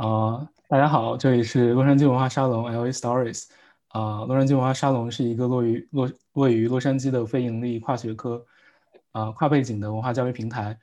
啊，大家好，这里是洛杉矶文化沙龙 LA Stories。啊，洛杉矶文化沙龙是一个落于洛位于洛杉矶的非盈利跨学科、啊跨背景的文化教育平台。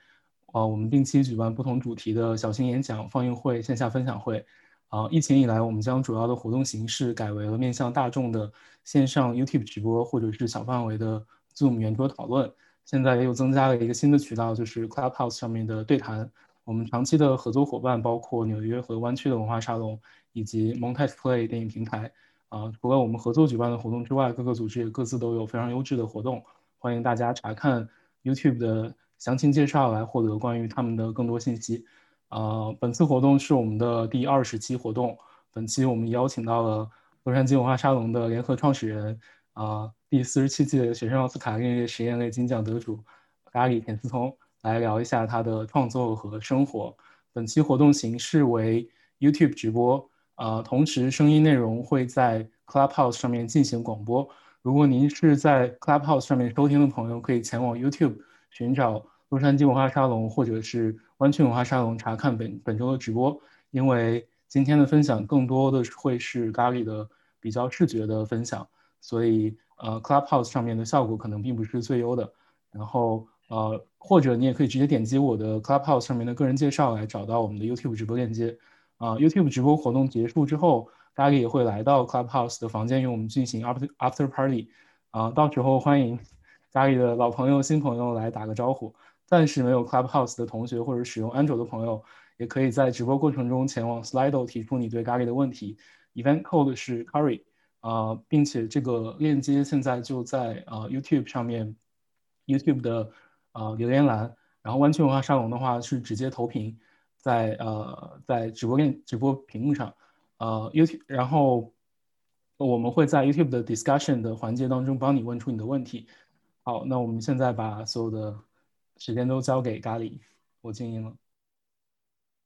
啊，我们定期举办不同主题的小型演讲、放映会、线下分享会。啊，疫情以来，我们将主要的活动形式改为了面向大众的线上 YouTube 直播，或者是小范围的 Zoom 圆桌讨论。现在又增加了一个新的渠道，就是 Clubhouse 上面的对谈。我们长期的合作伙伴包括纽约和湾区的文化沙龙，以及 Montage Play 电影平台。啊，除了我们合作举办的活动之外，各个组织也各自都有非常优质的活动。欢迎大家查看 YouTube 的详情介绍来获得关于他们的更多信息。啊，本次活动是我们的第二十期活动。本期我们邀请到了洛杉矶文化沙龙的联合创始人，啊，第四十七届学生奥斯卡音乐实验类金奖得主咖喱田思聪。来聊一下他的创作和生活。本期活动形式为 YouTube 直播，啊，同时声音内容会在 Clubhouse 上面进行广播。如果您是在 Clubhouse 上面收听的朋友，可以前往 YouTube 寻找洛杉矶文化沙龙或者是湾区文化沙龙查看本本周的直播。因为今天的分享更多的会是咖喱的比较视觉的分享，所以呃 Clubhouse 上面的效果可能并不是最优的。然后。呃，或者你也可以直接点击我的 Clubhouse 上面的个人介绍来找到我们的 YouTube 直播链接。啊，YouTube 直播活动结束之后，大家也会来到 Clubhouse 的房间与我们进行 After After Party。啊，到时候欢迎家里的老朋友、新朋友来打个招呼。暂时没有 Clubhouse 的同学或者使用安卓的朋友，也可以在直播过程中前往 Slido 提出你对咖喱的问题。Event code 是 Curry。啊，并且这个链接现在就在啊 YouTube 上面，YouTube 的。呃，留言栏，然后湾区文化沙龙的话是直接投屏，在呃在直播链直播屏幕上，呃 YouTube，然后我们会在 YouTube 的 discussion 的环节当中帮你问出你的问题。好，那我们现在把所有的时间都交给咖喱，我静音了。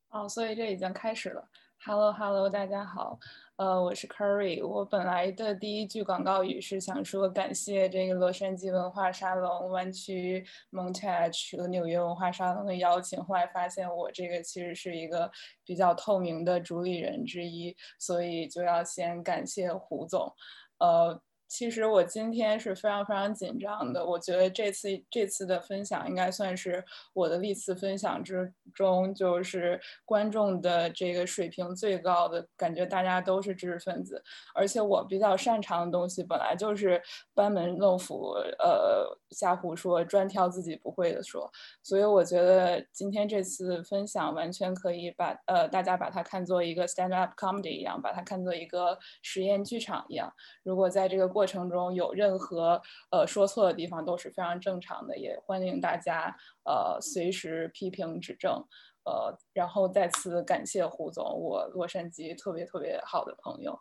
哦，所以这已经开始了。Hello，Hello，大家好。呃，我是 Curry。我本来的第一句广告语是想说感谢这个洛杉矶文化沙龙、湾区 Montage 和纽约文化沙龙的邀请。后来发现我这个其实是一个比较透明的主理人之一，所以就要先感谢胡总。呃。其实我今天是非常非常紧张的。我觉得这次这次的分享应该算是我的历次分享之中，就是观众的这个水平最高的感觉。大家都是知识分子，而且我比较擅长的东西本来就是班门弄斧，呃，瞎胡说，专挑自己不会的说。所以我觉得今天这次分享完全可以把呃大家把它看作一个 stand up comedy 一样，把它看作一个实验剧场一样。如果在这个过过程中有任何呃说错的地方都是非常正常的，也欢迎大家呃随时批评指正，呃，然后再次感谢胡总，我洛杉矶特别特别好的朋友，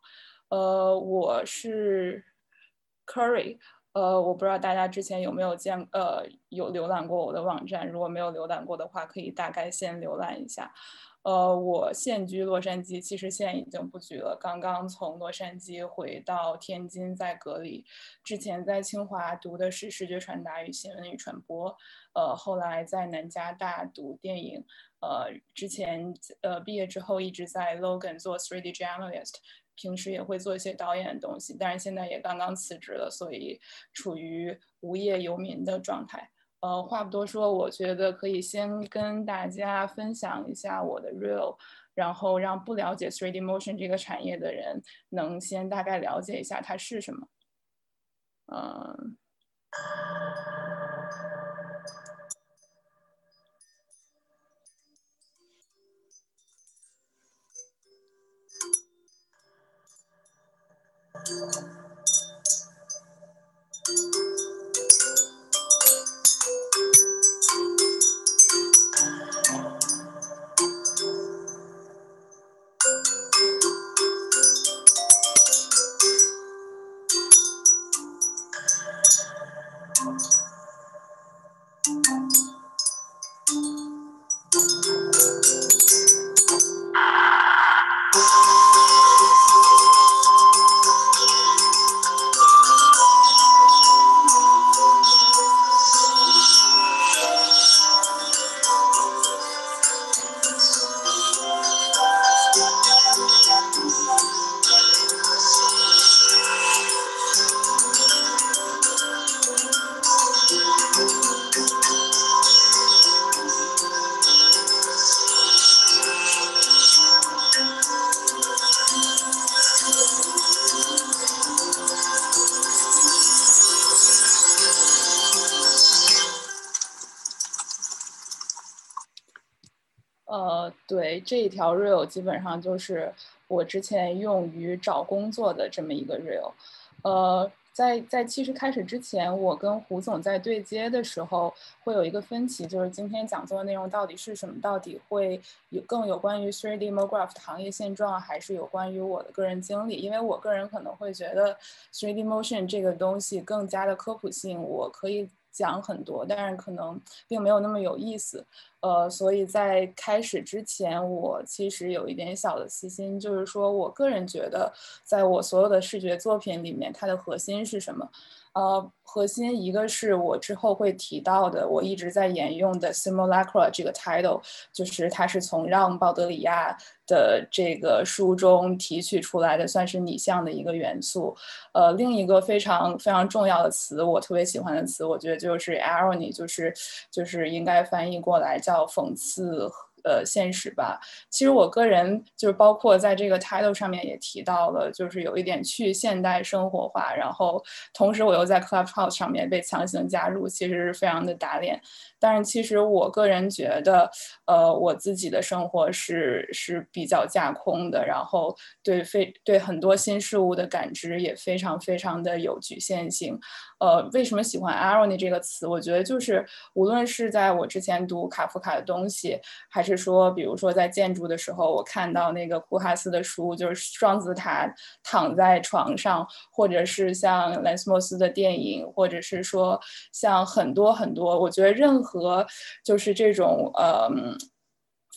呃，我是 Curry，呃，我不知道大家之前有没有见呃有浏览过我的网站，如果没有浏览过的话，可以大概先浏览一下。呃，我现居洛杉矶，其实现在已经不居了。刚刚从洛杉矶回到天津，在隔离。之前在清华读的是视觉传达与新闻与传播，呃，后来在南加大读电影，呃，之前呃毕业之后一直在 Logan 做 3D journalist，平时也会做一些导演的东西，但是现在也刚刚辞职了，所以处于无业游民的状态。呃，话不多说，我觉得可以先跟大家分享一下我的 real，然后让不了解 3D motion 这个产业的人能先大概了解一下它是什么。嗯。Thank you. 这一条 real 基本上就是我之前用于找工作的这么一个 real，呃。在在其实开始之前，我跟胡总在对接的时候会有一个分歧，就是今天讲座的内容到底是什么？到底会有更有关于 3D MoGraph 行业现状，还是有关于我的个人经历？因为我个人可能会觉得 3D Motion 这个东西更加的科普性，我可以。讲很多，但是可能并没有那么有意思，呃，所以在开始之前，我其实有一点小的私心，就是说我个人觉得，在我所有的视觉作品里面，它的核心是什么？呃，核心一个是我之后会提到的，我一直在沿用的 simulacra 这个 title，就是它是从让·鲍德里亚的这个书中提取出来的，算是拟像的一个元素。呃，另一个非常非常重要的词，我特别喜欢的词，我觉得就是 irony，就是就是应该翻译过来叫讽刺。呃，现实吧。其实我个人就是包括在这个 title 上面也提到了，就是有一点去现代生活化，然后同时我又在 Clubhouse 上面被强行加入，其实是非常的打脸。但是其实我个人觉得，呃，我自己的生活是是比较架空的，然后对非对很多新事物的感知也非常非常的有局限性。呃，为什么喜欢 irony 这个词？我觉得就是无论是在我之前读卡夫卡的东西，还是说，比如说在建筑的时候，我看到那个库哈斯的书，就是双子塔躺在床上，或者是像兰斯莫斯的电影，或者是说像很多很多，我觉得任何就是这种呃。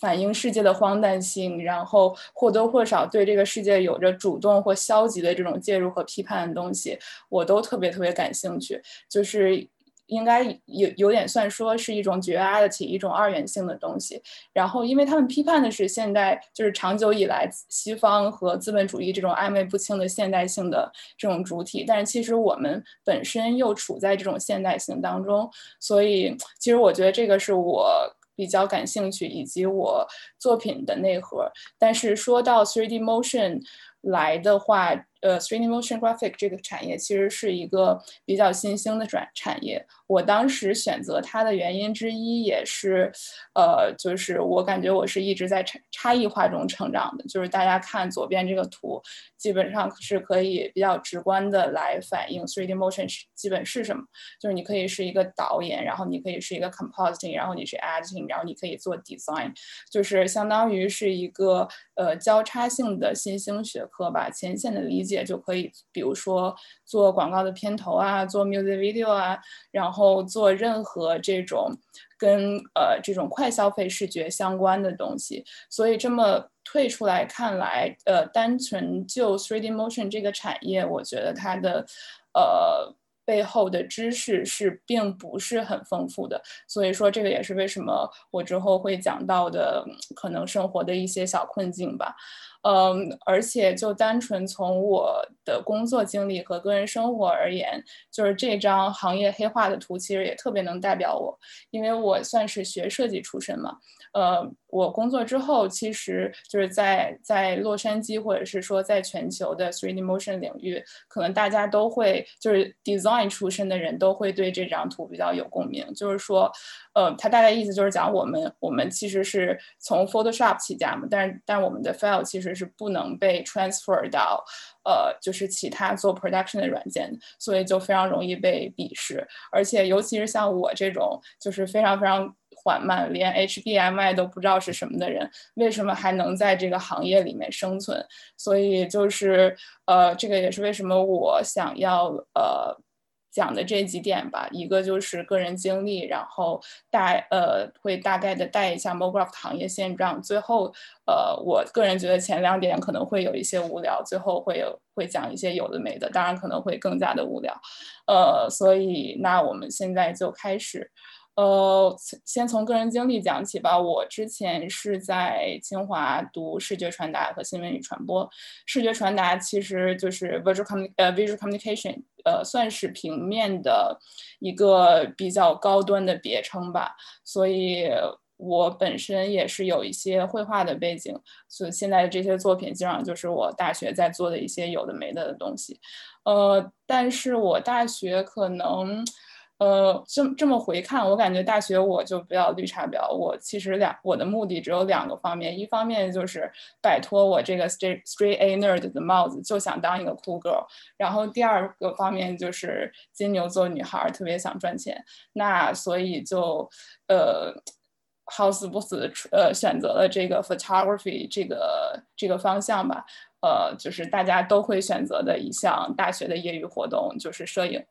反映世界的荒诞性，然后或多或少对这个世界有着主动或消极的这种介入和批判的东西，我都特别特别感兴趣。就是应该有有点算说是一种 duality，一种二元性的东西。然后，因为他们批判的是现代，就是长久以来西方和资本主义这种暧昧不清的现代性的这种主体，但是其实我们本身又处在这种现代性当中。所以，其实我觉得这个是我。比较感兴趣，以及我作品的内核。但是说到 3D motion 来的话，呃，3D motion graphic 这个产业其实是一个比较新兴的转产业。我当时选择它的原因之一也是，呃，就是我感觉我是一直在差差异化中成长的。就是大家看左边这个图，基本上是可以比较直观的来反映 3D motion 是基本是什么。就是你可以是一个导演，然后你可以是一个 compositing，然后你是 editing，然后你可以做 design，就是相当于是一个呃交叉性的新兴学科吧。前线的理解。就可以，比如说做广告的片头啊，做 music video 啊，然后然后做任何这种跟呃这种快消费视觉相关的东西。所以这么退出来看来，呃，单纯就 3D motion 这个产业，我觉得它的呃背后的知识是并不是很丰富的。所以说，这个也是为什么我之后会讲到的可能生活的一些小困境吧。嗯，而且就单纯从我的工作经历和个人生活而言，就是这张行业黑化的图其实也特别能代表我，因为我算是学设计出身嘛。呃，我工作之后，其实就是在在洛杉矶，或者是说在全球的 3D motion 领域，可能大家都会就是 design 出身的人都会对这张图比较有共鸣。就是说，呃，它大概意思就是讲我们我们其实是从 Photoshop 起家嘛，但是但我们的 file 其实是不能被 transfer 到呃就是其他做 production 的软件，所以就非常容易被鄙视。而且尤其是像我这种就是非常非常。缓慢，连 HDMI 都不知道是什么的人，为什么还能在这个行业里面生存？所以就是，呃，这个也是为什么我想要呃讲的这几点吧。一个就是个人经历，然后大呃会大概的带一下 MoGraph 行业现状。最后，呃，我个人觉得前两点可能会有一些无聊，最后会有会讲一些有的没的，当然可能会更加的无聊。呃，所以那我们现在就开始。呃，先从个人经历讲起吧。我之前是在清华读视觉传达和新闻与传播。视觉传达其实就是 visual com 呃 visual communication，呃，算是平面的一个比较高端的别称吧。所以我本身也是有一些绘画的背景，所以现在这些作品基本上就是我大学在做的一些有的没的东西。呃，但是我大学可能。呃，这这么回看，我感觉大学我就比较绿茶婊。我其实两我的目的只有两个方面，一方面就是摆脱我这个 straight straight A nerd 的帽子，就想当一个 cool girl。然后第二个方面就是金牛座女孩特别想赚钱，那所以就呃好死不死呃选择了这个 photography 这个这个方向吧。呃，就是大家都会选择的一项大学的业余活动就是摄影。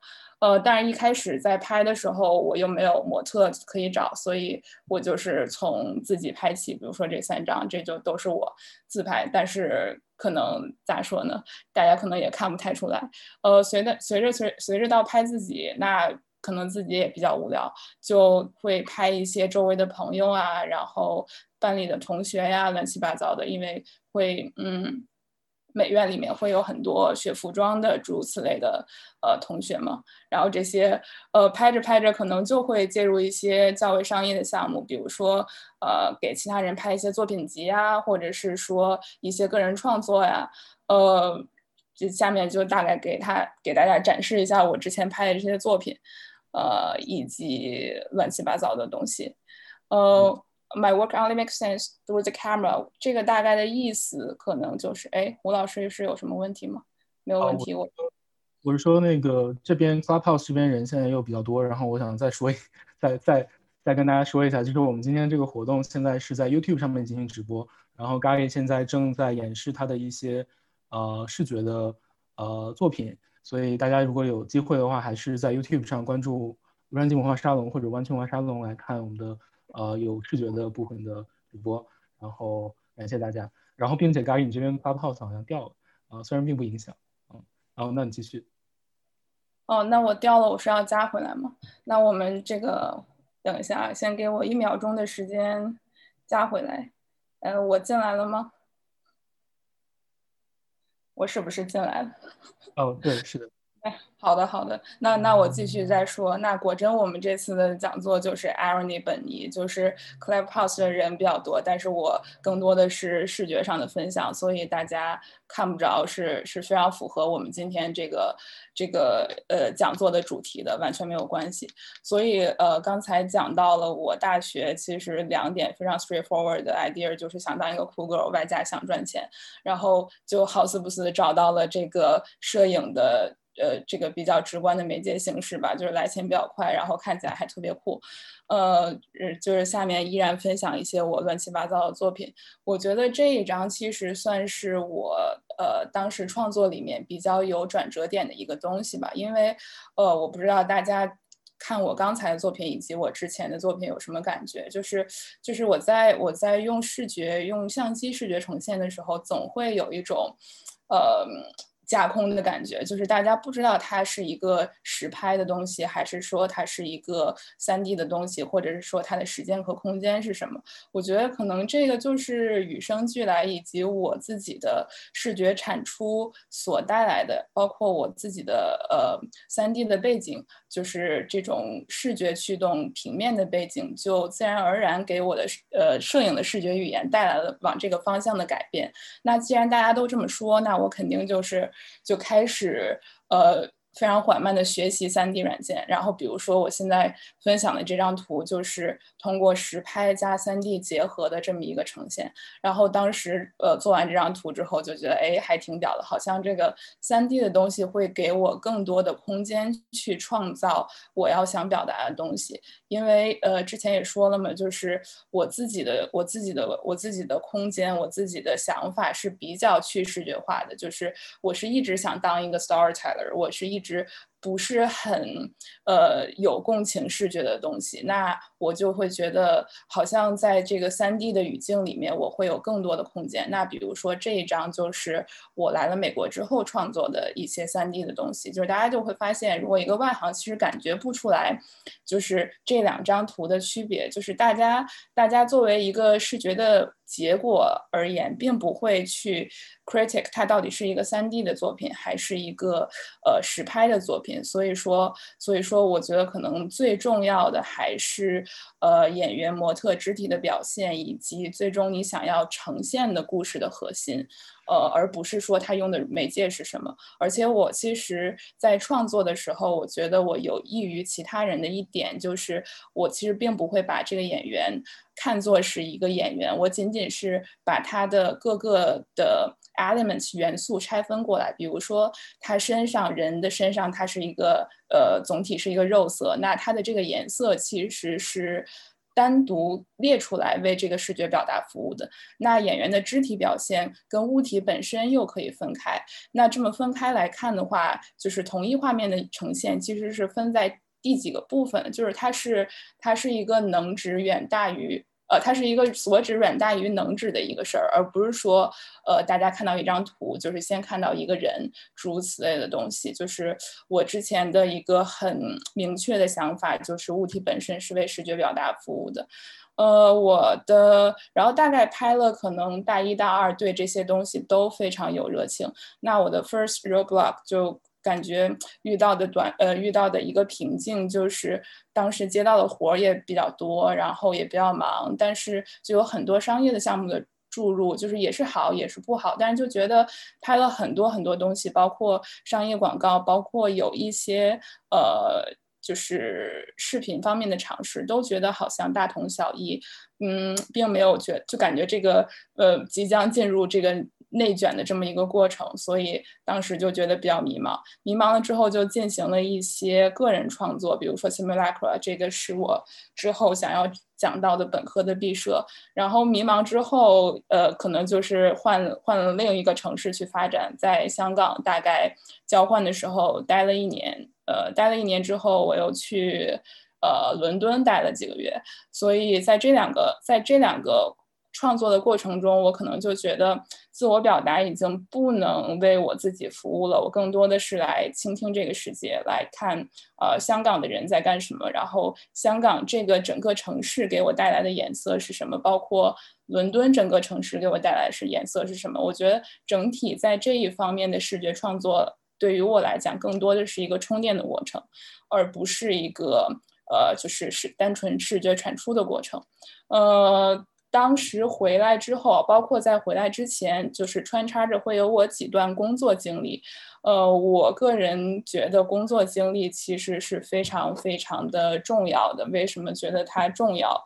呃，但是一开始在拍的时候，我又没有模特可以找，所以我就是从自己拍起。比如说这三张，这就都是我自拍。但是可能咋说呢？大家可能也看不太出来。呃，随着随着随随着到拍自己，那可能自己也比较无聊，就会拍一些周围的朋友啊，然后班里的同学呀，乱七八糟的，因为会嗯。美院里面会有很多学服装的诸如此类的呃同学嘛，然后这些呃拍着拍着可能就会介入一些较为商业的项目，比如说呃给其他人拍一些作品集啊，或者是说一些个人创作呀，呃，这下面就大概给他给大家展示一下我之前拍的这些作品，呃，以及乱七八糟的东西，呃。My work only makes sense through the camera。这个大概的意思可能就是，哎，吴老师是有什么问题吗？没有问题。我我是说那个这边 Clubhouse 这边人现在又比较多，然后我想再说一，再再再跟大家说一下，就是我们今天这个活动现在是在 YouTube 上面进行直播，然后 Gary 现在正在演示他的一些呃视觉的呃作品，所以大家如果有机会的话，还是在 YouTube 上关注洛杉矶文化沙龙或者湾区文化沙龙来看我们的。呃，有视觉的部分的直播，然后感谢大家，然后并且咖喱你这边 Clubhouse 好像掉了，啊，虽然并不影响，嗯，然后那你继续。哦，那我掉了，我是要加回来吗？那我们这个等一下，先给我一秒钟的时间加回来。呃，我进来了吗？我是不是进来了？哦，对，是的。哎，好的好的，那那我继续再说。那果真我们这次的讲座就是 irony 本意，就是 Clubhouse 的人比较多，但是我更多的是视觉上的分享，所以大家看不着，是是非常符合我们今天这个这个呃讲座的主题的，完全没有关系。所以呃刚才讲到了我大学其实两点非常 straightforward 的 idea，就是想当一个 cool girl，外加想赚钱，然后就好死不死找到了这个摄影的。呃，这个比较直观的媒介形式吧，就是来钱比较快，然后看起来还特别酷。呃，就是下面依然分享一些我乱七八糟的作品。我觉得这一张其实算是我呃当时创作里面比较有转折点的一个东西吧，因为呃，我不知道大家看我刚才的作品以及我之前的作品有什么感觉，就是就是我在我在用视觉用相机视觉呈现的时候，总会有一种呃。架空的感觉，就是大家不知道它是一个实拍的东西，还是说它是一个三 D 的东西，或者是说它的时间和空间是什么？我觉得可能这个就是与生俱来，以及我自己的视觉产出所带来的，包括我自己的呃三 D 的背景，就是这种视觉驱动平面的背景，就自然而然给我的呃摄影的视觉语言带来了往这个方向的改变。那既然大家都这么说，那我肯定就是。就开始，呃。非常缓慢的学习 3D 软件，然后比如说我现在分享的这张图，就是通过实拍加 3D 结合的这么一个呈现。然后当时呃做完这张图之后，就觉得哎还挺屌的，好像这个 3D 的东西会给我更多的空间去创造我要想表达的东西。因为呃之前也说了嘛，就是我自己的我自己的我自己的空间，我自己的想法是比较去视觉化的，就是我是一直想当一个 storyteller，我是一。直不是很呃有共情视觉的东西，那我就会觉得好像在这个三 D 的语境里面，我会有更多的空间。那比如说这一张就是我来了美国之后创作的一些三 D 的东西，就是大家就会发现，如果一个外行其实感觉不出来，就是这两张图的区别，就是大家大家作为一个视觉的。结果而言，并不会去 critic 它到底是一个三 D 的作品，还是一个呃实拍的作品。所以说，所以说，我觉得可能最重要的还是呃演员、模特肢体的表现，以及最终你想要呈现的故事的核心。呃，而不是说他用的媒介是什么。而且我其实，在创作的时候，我觉得我有益于其他人的一点就是，我其实并不会把这个演员看作是一个演员，我仅仅是把他的各个的 elements 元素拆分过来。比如说，他身上人的身上，它是一个呃，总体是一个肉色，那它的这个颜色其实是。单独列出来为这个视觉表达服务的，那演员的肢体表现跟物体本身又可以分开。那这么分开来看的话，就是同一画面的呈现其实是分在第几个部分，就是它是它是一个能值远大于。呃，它是一个所指远大于能指的一个事儿，而不是说，呃，大家看到一张图，就是先看到一个人，诸如此类的东西。就是我之前的一个很明确的想法，就是物体本身是为视觉表达服务的。呃，我的，然后大概拍了，可能大一、大二对这些东西都非常有热情。那我的 first roadblock 就。感觉遇到的短呃遇到的一个瓶颈就是当时接到的活儿也比较多，然后也比较忙，但是就有很多商业的项目的注入，就是也是好也是不好，但是就觉得拍了很多很多东西，包括商业广告，包括有一些呃就是视频方面的尝试，都觉得好像大同小异，嗯，并没有觉就感觉这个呃即将进入这个。内卷的这么一个过程，所以当时就觉得比较迷茫。迷茫了之后，就进行了一些个人创作，比如说 Simulacra，这个是我之后想要讲到的本科的毕设。然后迷茫之后，呃，可能就是换换了另一个城市去发展，在香港大概交换的时候待了一年，呃，待了一年之后，我又去呃伦敦待了几个月。所以在这两个，在这两个。创作的过程中，我可能就觉得自我表达已经不能为我自己服务了。我更多的是来倾听这个世界，来看呃香港的人在干什么，然后香港这个整个城市给我带来的颜色是什么，包括伦敦整个城市给我带来是颜色是什么。我觉得整体在这一方面的视觉创作，对于我来讲，更多的是一个充电的过程，而不是一个呃就是是单纯视觉产出的过程，呃。当时回来之后，包括在回来之前，就是穿插着会有我几段工作经历。呃，我个人觉得工作经历其实是非常非常的重要的。为什么觉得它重要？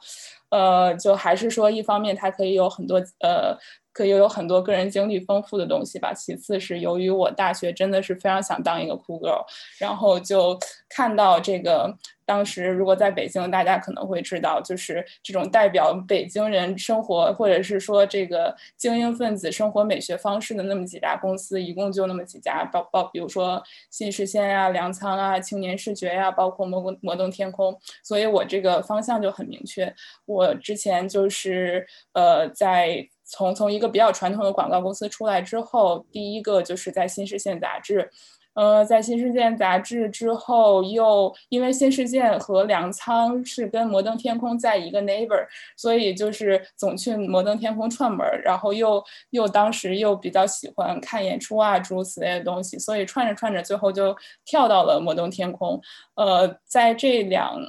呃，就还是说，一方面它可以有很多呃。可以有很多个人经历丰富的东西吧。其次是由于我大学真的是非常想当一个酷 girl，然后就看到这个。当时如果在北京，大家可能会知道，就是这种代表北京人生活，或者是说这个精英分子生活美学方式的那么几家公司，一共就那么几家，包包比如说新视线呀、粮仓啊、青年视觉呀，包括摩摩登天空。所以我这个方向就很明确。我之前就是呃在。从从一个比较传统的广告公司出来之后，第一个就是在新视线杂志，呃，在新视线杂志之后，又因为新视线和粮仓是跟摩登天空在一个 neighbor，所以就是总去摩登天空串门，然后又又当时又比较喜欢看演出啊诸如此类的东西，所以串着串着，最后就跳到了摩登天空。呃，在这两。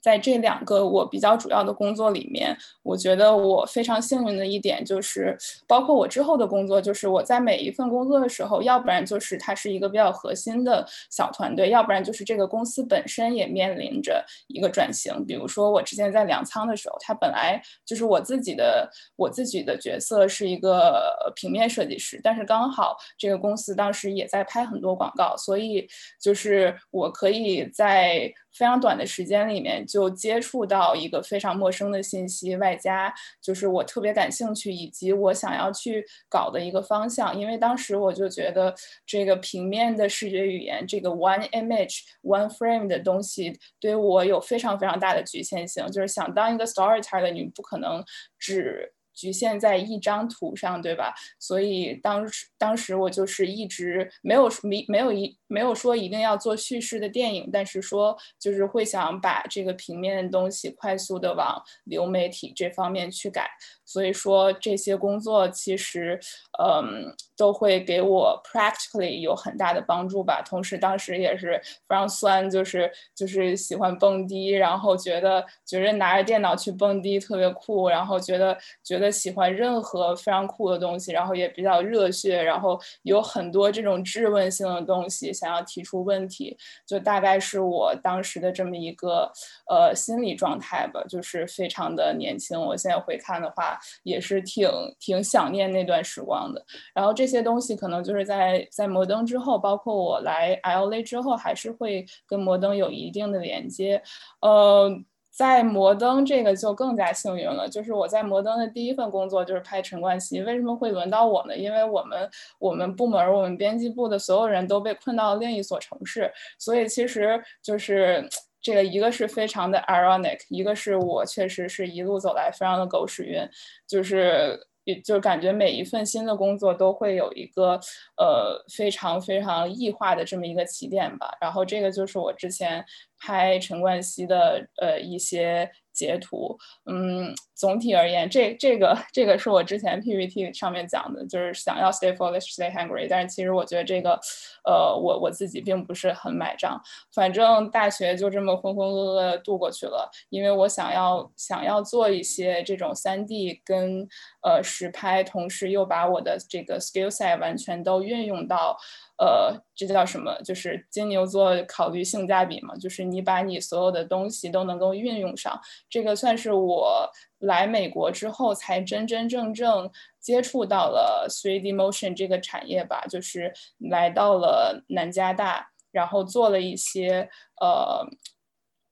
在这两个我比较主要的工作里面，我觉得我非常幸运的一点就是，包括我之后的工作，就是我在每一份工作的时候，要不然就是它是一个比较核心的小团队，要不然就是这个公司本身也面临着一个转型。比如说我之前在粮仓的时候，它本来就是我自己的我自己的角色是一个平面设计师，但是刚好这个公司当时也在拍很多广告，所以就是我可以在。非常短的时间里面就接触到一个非常陌生的信息，外加就是我特别感兴趣以及我想要去搞的一个方向。因为当时我就觉得这个平面的视觉语言，这个 one image one frame 的东西对我有非常非常大的局限性。就是想当一个 storyteller，你不可能只。局限在一张图上，对吧？所以当时当时我就是一直没有没没有一没有说一定要做叙事的电影，但是说就是会想把这个平面的东西快速的往流媒体这方面去改。所以说这些工作其实，嗯，都会给我 practically 有很大的帮助吧。同时当时也是非常酸，就是就是喜欢蹦迪，然后觉得觉得拿着电脑去蹦迪特别酷，然后觉得觉得喜欢任何非常酷的东西，然后也比较热血，然后有很多这种质问性的东西，想要提出问题，就大概是我当时的这么一个呃心理状态吧，就是非常的年轻。我现在回看的话，也是挺挺想念那段时光的。然后这些东西可能就是在在摩登之后，包括我来 LA 之后，还是会跟摩登有一定的连接，呃。在摩登这个就更加幸运了，就是我在摩登的第一份工作就是拍陈冠希。为什么会轮到我呢？因为我们我们部门我们编辑部的所有人都被困到另一所城市，所以其实就是这个一个是非常的 ironic，一个是我确实是一路走来非常的狗屎运，就是也就感觉每一份新的工作都会有一个呃非常非常异化的这么一个起点吧。然后这个就是我之前。拍陈冠希的呃一些截图，嗯，总体而言，这这个这个是我之前 PPT 上面讲的，就是想要 stay foolish, stay hungry。但是其实我觉得这个，呃，我我自己并不是很买账。反正大学就这么浑浑噩噩度过去了，因为我想要想要做一些这种三 D 跟呃实拍，同时又把我的这个 skill set 完全都运用到。呃，这叫什么？就是金牛座考虑性价比嘛，就是你把你所有的东西都能够运用上。这个算是我来美国之后才真真正正接触到了 3D motion 这个产业吧，就是来到了南加大，然后做了一些呃。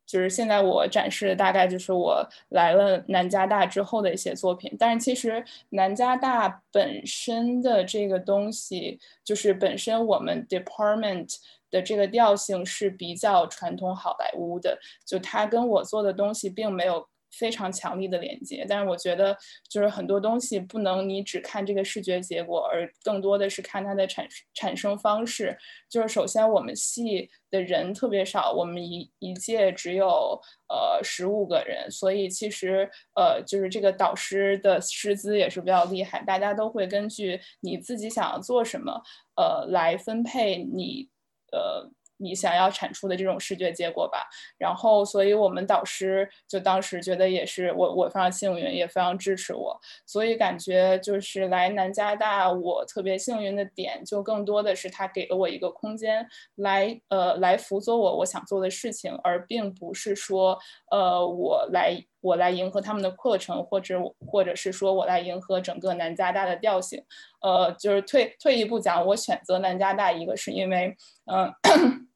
就是现在我展示的大概就是我来了南加大之后的一些作品，但是其实南加大本身的这个东西，就是本身我们 department 的这个调性是比较传统好莱坞的，就它跟我做的东西并没有。非常强力的连接，但是我觉得就是很多东西不能你只看这个视觉结果，而更多的是看它的产产生方式。就是首先我们系的人特别少，我们一一届只有呃十五个人，所以其实呃就是这个导师的师资也是比较厉害，大家都会根据你自己想要做什么呃来分配你呃。你想要产出的这种视觉结果吧，然后，所以我们导师就当时觉得也是我，我非常幸运，也非常支持我，所以感觉就是来南加大，我特别幸运的点就更多的是他给了我一个空间来，呃，来辅佐我我想做的事情，而并不是说，呃，我来我来迎合他们的课程，或者或者是说我来迎合整个南加大的调性，呃，就是退退一步讲，我选择南加大，一个是因为，嗯。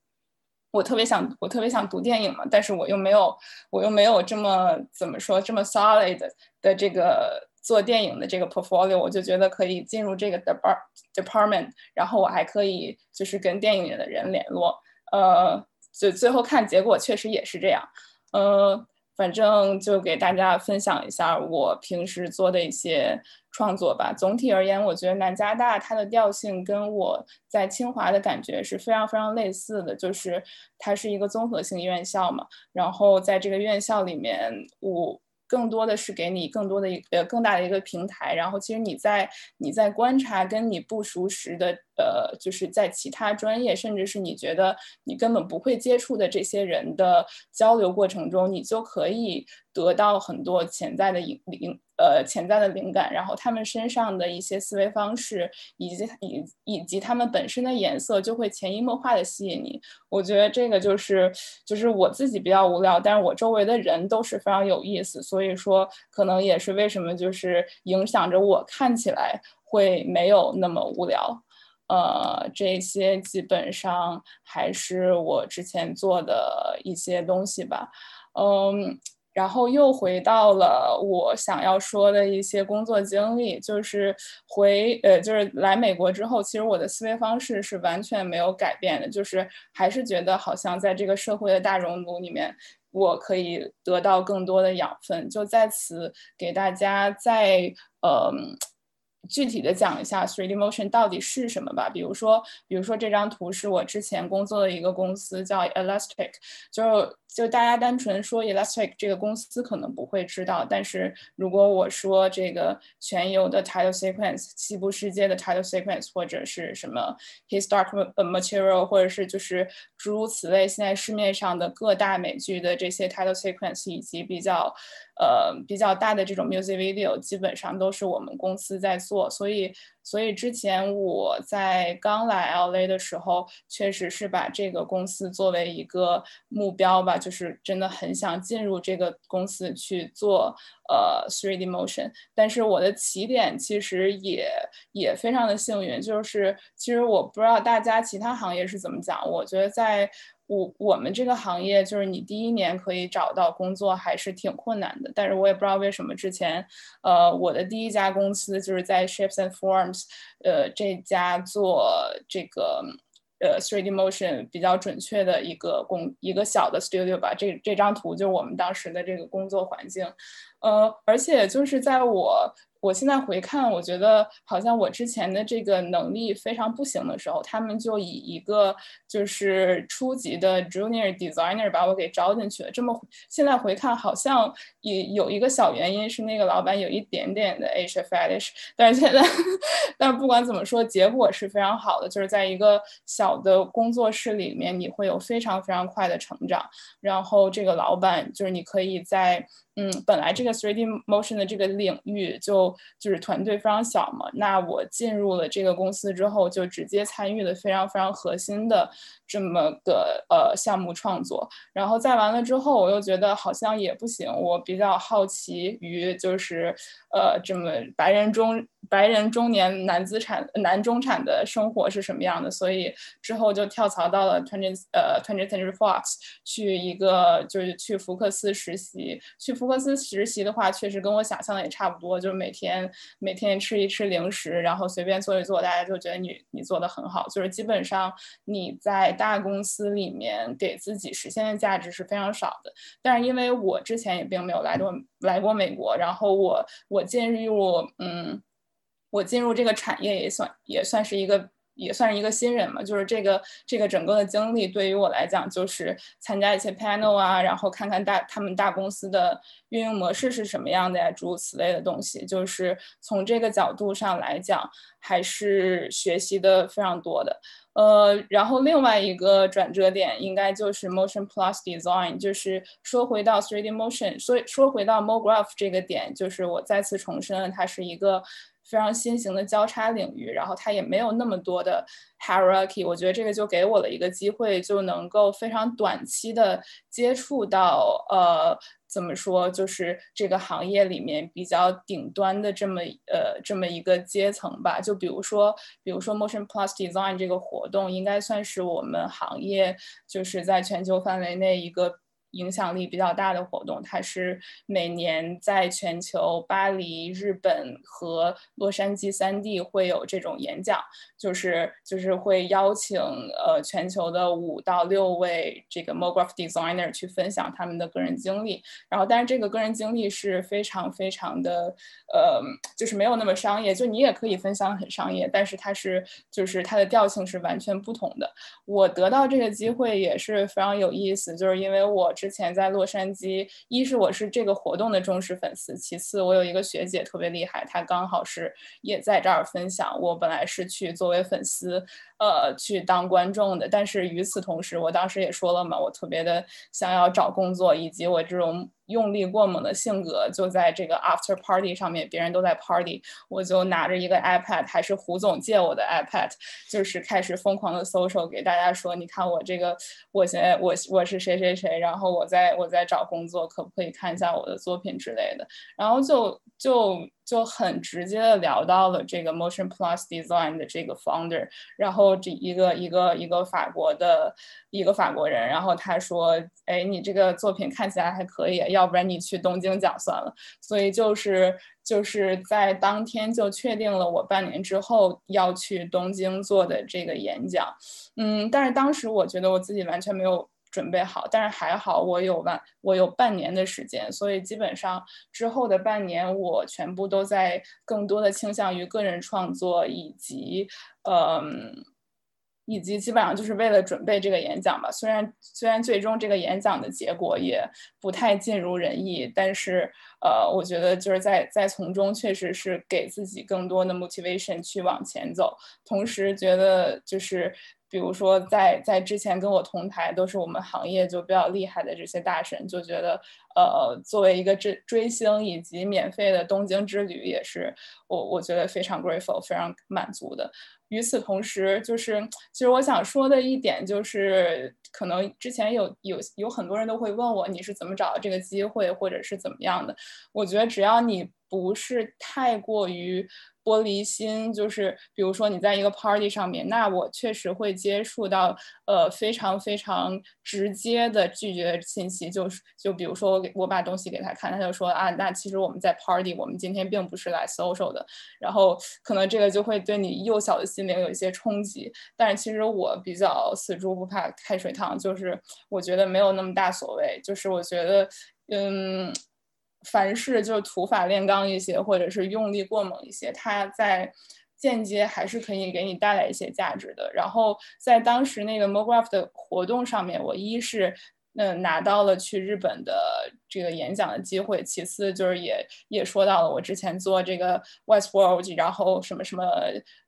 我特别想，我特别想读电影嘛，但是我又没有，我又没有这么怎么说这么 solid 的这个做电影的这个 portfolio，我就觉得可以进入这个 depart department，然后我还可以就是跟电影里的人联络，呃，就最后看结果确实也是这样，呃。反正就给大家分享一下我平时做的一些创作吧。总体而言，我觉得南加大它的调性跟我在清华的感觉是非常非常类似的，就是它是一个综合性院校嘛。然后在这个院校里面，我。更多的是给你更多的一呃更大的一个平台，然后其实你在你在观察跟你不熟识的呃就是在其他专业，甚至是你觉得你根本不会接触的这些人的交流过程中，你就可以得到很多潜在的灵灵呃潜在的灵感，然后他们身上的一些思维方式以及以以及他们本身的颜色就会潜移默化的吸引你。我觉得这个就是就是我自己比较无聊，但是我周围的人都是非常有意思，所以。所以说，可能也是为什么就是影响着我看起来会没有那么无聊。呃，这些基本上还是我之前做的一些东西吧。嗯，然后又回到了我想要说的一些工作经历，就是回呃，就是来美国之后，其实我的思维方式是完全没有改变的，就是还是觉得好像在这个社会的大熔炉里面。我可以得到更多的养分，就在此给大家再呃具体的讲一下，three D motion 到底是什么吧。比如说，比如说这张图是我之前工作的一个公司叫 Elastic，就。就大家单纯说 Elastic 这个公司可能不会知道，但是如果我说这个全游的 title sequence、西部世界的 title sequence，或者是什么 His Dark Material，或者是就是诸如此类，现在市面上的各大美剧的这些 title sequence，以及比较呃比较大的这种 music video，基本上都是我们公司在做，所以。所以之前我在刚来 LA 的时候，确实是把这个公司作为一个目标吧，就是真的很想进入这个公司去做呃 3D motion。但是我的起点其实也也非常的幸运，就是其实我不知道大家其他行业是怎么讲，我觉得在。我我们这个行业就是你第一年可以找到工作还是挺困难的，但是我也不知道为什么之前，呃，我的第一家公司就是在 Shapes and Forms，呃，这家做这个呃 3D motion 比较准确的一个工一个小的 studio 吧。这这张图就是我们当时的这个工作环境，呃，而且就是在我。我现在回看，我觉得好像我之前的这个能力非常不行的时候，他们就以一个就是初级的 junior designer 把我给招进去了。这么现在回看，好像也有一个小原因是那个老板有一点点的 Asia fetish，但是现在，但不管怎么说，结果是非常好的，就是在一个小的工作室里面，你会有非常非常快的成长。然后这个老板就是你可以在。嗯，本来这个 3D motion 的这个领域就就是团队非常小嘛，那我进入了这个公司之后，就直接参与了非常非常核心的这么个呃项目创作。然后再完了之后，我又觉得好像也不行，我比较好奇于就是呃这么白人中。白人中年男资产、男中产的生活是什么样的？所以之后就跳槽到了 Twenty 呃 Twenty Century Fox 去一个就是去福克斯实习。去福克斯实习的话，确实跟我想象的也差不多，就是每天每天吃一吃零食，然后随便做一做，大家就觉得你你做的很好。就是基本上你在大公司里面给自己实现的价值是非常少的。但是因为我之前也并没有来过来过美国，然后我我进入嗯。我进入这个产业也算也算是一个也算是一个新人嘛，就是这个这个整个的经历对于我来讲，就是参加一些 panel 啊，然后看看大他们大公司的运营模式是什么样的呀，诸如此类的东西，就是从这个角度上来讲，还是学习的非常多的。呃，然后另外一个转折点应该就是 motion plus design，就是说回到 3D motion，所以说回到 MoGraph 这个点，就是我再次重申了，它是一个。非常新型的交叉领域，然后它也没有那么多的 hierarchy，我觉得这个就给我了一个机会，就能够非常短期的接触到，呃，怎么说，就是这个行业里面比较顶端的这么呃这么一个阶层吧。就比如说，比如说 Motion Plus Design 这个活动，应该算是我们行业就是在全球范围内一个。影响力比较大的活动，它是每年在全球巴黎、日本和洛杉矶三地会有这种演讲，就是就是会邀请呃全球的五到六位这个 MoGraph designer 去分享他们的个人经历，然后但是这个个人经历是非常非常的呃就是没有那么商业，就你也可以分享很商业，但是它是就是它的调性是完全不同的。我得到这个机会也是非常有意思，就是因为我。之前在洛杉矶，一是我是这个活动的忠实粉丝，其次我有一个学姐特别厉害，她刚好是也在这儿分享。我本来是去作为粉丝，呃，去当观众的，但是与此同时，我当时也说了嘛，我特别的想要找工作，以及我这种。用力过猛的性格就在这个 after party 上面，别人都在 party，我就拿着一个 iPad，还是胡总借我的 iPad，就是开始疯狂的 social，给大家说，你看我这个，我现在我我是谁谁谁，然后我在我在找工作，可不可以看一下我的作品之类的，然后就就。就很直接的聊到了这个 Motion Plus Design 的这个 founder，然后这一个一个一个法国的一个法国人，然后他说：“哎，你这个作品看起来还可以，要不然你去东京讲算了。”所以就是就是在当天就确定了我半年之后要去东京做的这个演讲。嗯，但是当时我觉得我自己完全没有。准备好，但是还好我有半我有半年的时间，所以基本上之后的半年我全部都在更多的倾向于个人创作，以及嗯，以及基本上就是为了准备这个演讲吧。虽然虽然最终这个演讲的结果也不太尽如人意，但是呃，我觉得就是在在从中确实是给自己更多的 motivation 去往前走，同时觉得就是。比如说在在之前跟我同台都是我们行业就比较厉害的这些大神，就觉得呃作为一个追追星以及免费的东京之旅，也是我我觉得非常 grateful，非常满足的。与此同时，就是其实我想说的一点就是，可能之前有有有很多人都会问我，你是怎么找到这个机会，或者是怎么样的？我觉得只要你不是太过于。玻璃心就是，比如说你在一个 party 上面，那我确实会接触到呃非常非常直接的拒绝信息，就是就比如说我给我把东西给他看，他就说啊，那其实我们在 party，我们今天并不是来 social 的，然后可能这个就会对你幼小的心灵有一些冲击，但是其实我比较死猪不怕开水烫，就是我觉得没有那么大所谓，就是我觉得嗯。凡是就是土法炼钢一些，或者是用力过猛一些，它在间接还是可以给你带来一些价值的。然后在当时那个 MoGraph 的活动上面，我一是嗯拿到了去日本的这个演讲的机会，其次就是也也说到了我之前做这个 Westworld，然后什么什么。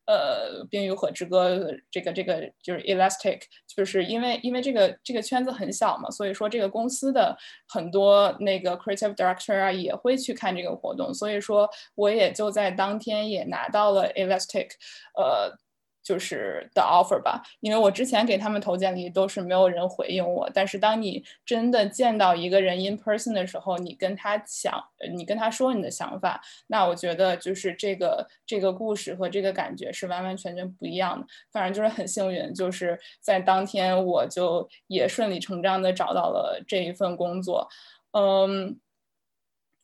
呃，《冰与火之歌》这个这个就是 Elastic，就是因为因为这个这个圈子很小嘛，所以说这个公司的很多那个 creative director 啊也会去看这个活动，所以说我也就在当天也拿到了 Elastic，呃。就是的 offer 吧，因为我之前给他们投简历都是没有人回应我，但是当你真的见到一个人 in person 的时候，你跟他想，你跟他说你的想法，那我觉得就是这个这个故事和这个感觉是完完全全不一样的。反正就是很幸运，就是在当天我就也顺理成章的找到了这一份工作，嗯。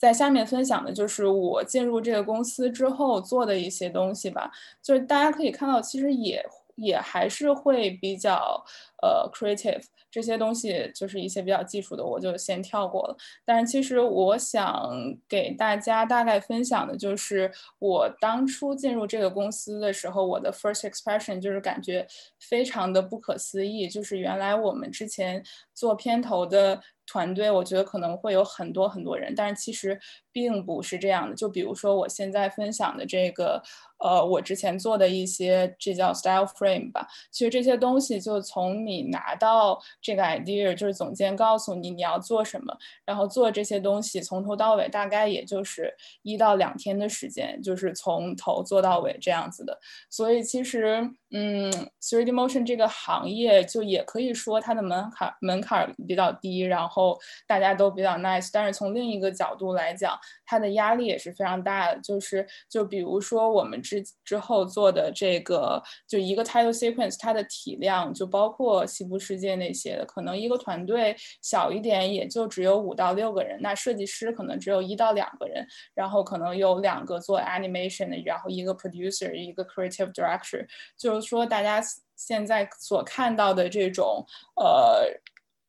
在下面分享的就是我进入这个公司之后做的一些东西吧，就是大家可以看到，其实也也还是会比较呃 creative 这些东西，就是一些比较技术的，我就先跳过了。但是其实我想给大家大概分享的就是我当初进入这个公司的时候，我的 first expression 就是感觉非常的不可思议，就是原来我们之前做片头的。团队我觉得可能会有很多很多人，但是其实并不是这样的。就比如说我现在分享的这个，呃，我之前做的一些，这叫 style frame 吧。其实这些东西就从你拿到这个 idea，就是总监告诉你你要做什么，然后做这些东西从头到尾大概也就是一到两天的时间，就是从头做到尾这样子的。所以其实。嗯，3D motion 这个行业就也可以说它的门槛门槛比较低，然后大家都比较 nice。但是从另一个角度来讲，它的压力也是非常大的。就是就比如说我们之之后做的这个，就一个 title sequence，它的体量就包括西部世界那些的，可能一个团队小一点也就只有五到六个人，那设计师可能只有一到两个人，然后可能有两个做 animation 的，然后一个 producer，一个 creative director，就是。说大家现在所看到的这种，呃，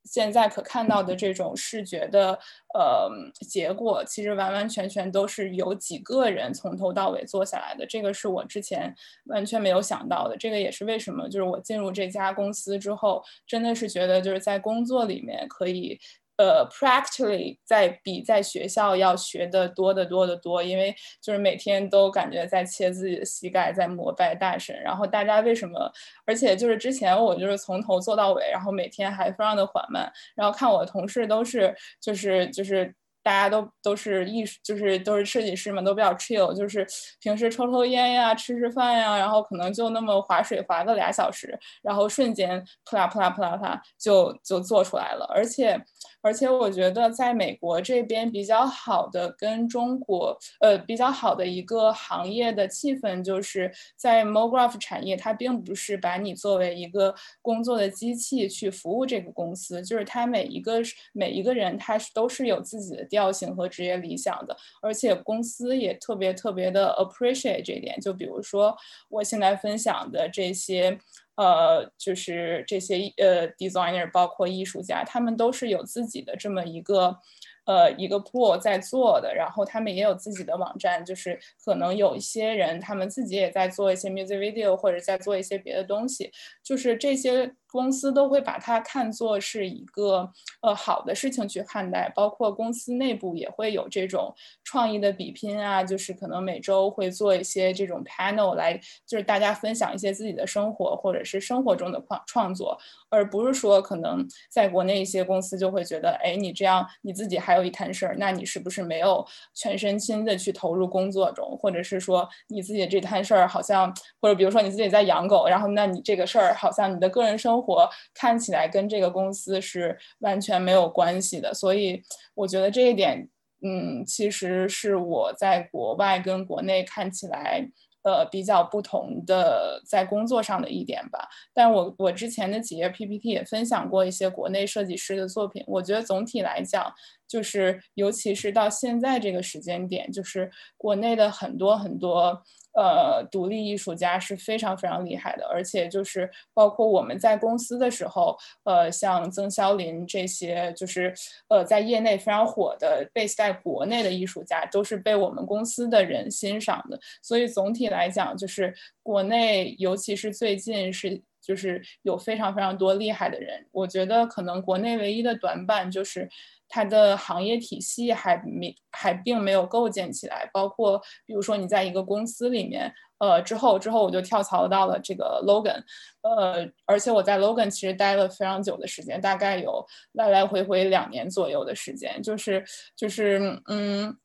现在可看到的这种视觉的，呃，结果，其实完完全全都是由几个人从头到尾做下来的。这个是我之前完全没有想到的。这个也是为什么，就是我进入这家公司之后，真的是觉得就是在工作里面可以。呃，practically 在比在学校要学的多得多得多，因为就是每天都感觉在切自己的膝盖，在膜拜大神。然后大家为什么？而且就是之前我就是从头做到尾，然后每天还非常的缓慢。然后看我的同事都是就是就是大家都都是艺术，就是都是设计师们都比较 chill，就是平时抽抽烟呀，吃吃饭呀，然后可能就那么划水划个俩小时，然后瞬间扑啦扑啦扑啦啪就就做出来了，而且。而且我觉得，在美国这边比较好的跟中国，呃，比较好的一个行业的气氛，就是在 MoGraph 产业，它并不是把你作为一个工作的机器去服务这个公司，就是它每一个每一个人，他是都是有自己的调性和职业理想的，而且公司也特别特别的 appreciate 这点。就比如说我现在分享的这些。呃，就是这些呃，designer 包括艺术家，他们都是有自己的这么一个呃一个 pool 在做的，然后他们也有自己的网站，就是可能有一些人他们自己也在做一些 music video 或者在做一些别的东西，就是这些公司都会把它看作是一个呃好的事情去看待，包括公司内部也会有这种创意的比拼啊，就是可能每周会做一些这种 panel 来，就是大家分享一些自己的生活或者是生活中的创创作，而不是说可能在国内一些公司就会觉得，哎，你这样你自己还还有一摊事儿，那你是不是没有全身心的去投入工作中，或者是说你自己这摊事儿好像，或者比如说你自己在养狗，然后那你这个事儿好像你的个人生活看起来跟这个公司是完全没有关系的，所以我觉得这一点，嗯，其实是我在国外跟国内看起来，呃，比较不同的在工作上的一点吧。但我我之前的几页 PPT 也分享过一些国内设计师的作品，我觉得总体来讲，就是尤其是到现在这个时间点，就是国内的很多很多。呃，独立艺术家是非常非常厉害的，而且就是包括我们在公司的时候，呃，像曾肖林这些，就是呃，在业内非常火的 base 在国内的艺术家，都是被我们公司的人欣赏的。所以总体来讲，就是国内，尤其是最近是就是有非常非常多厉害的人。我觉得可能国内唯一的短板就是。它的行业体系还没还并没有构建起来，包括比如说你在一个公司里面，呃，之后之后我就跳槽到了这个 Logan，呃，而且我在 Logan 其实待了非常久的时间，大概有来来回回两年左右的时间，就是就是嗯，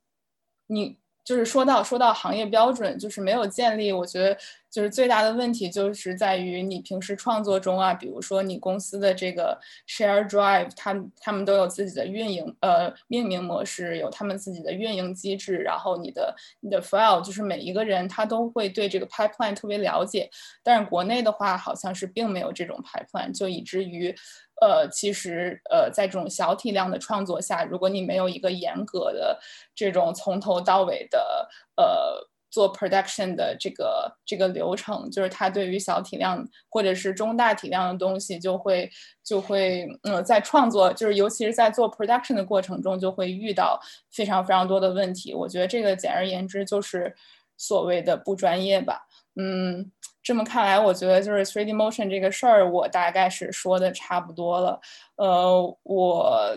你。就是说到说到行业标准，就是没有建立。我觉得就是最大的问题，就是在于你平时创作中啊，比如说你公司的这个 Share Drive，他他们都有自己的运营呃命名模式，有他们自己的运营机制。然后你的你的 File，就是每一个人他都会对这个 Pipeline 特别了解。但是国内的话，好像是并没有这种 Pipeline，就以至于。呃，其实呃，在这种小体量的创作下，如果你没有一个严格的这种从头到尾的呃做 production 的这个这个流程，就是它对于小体量或者是中大体量的东西，就会就会嗯，在创作就是尤其是在做 production 的过程中，就会遇到非常非常多的问题。我觉得这个简而言之就是所谓的不专业吧，嗯。这么看来，我觉得就是 3D motion 这个事儿，我大概是说的差不多了。呃，我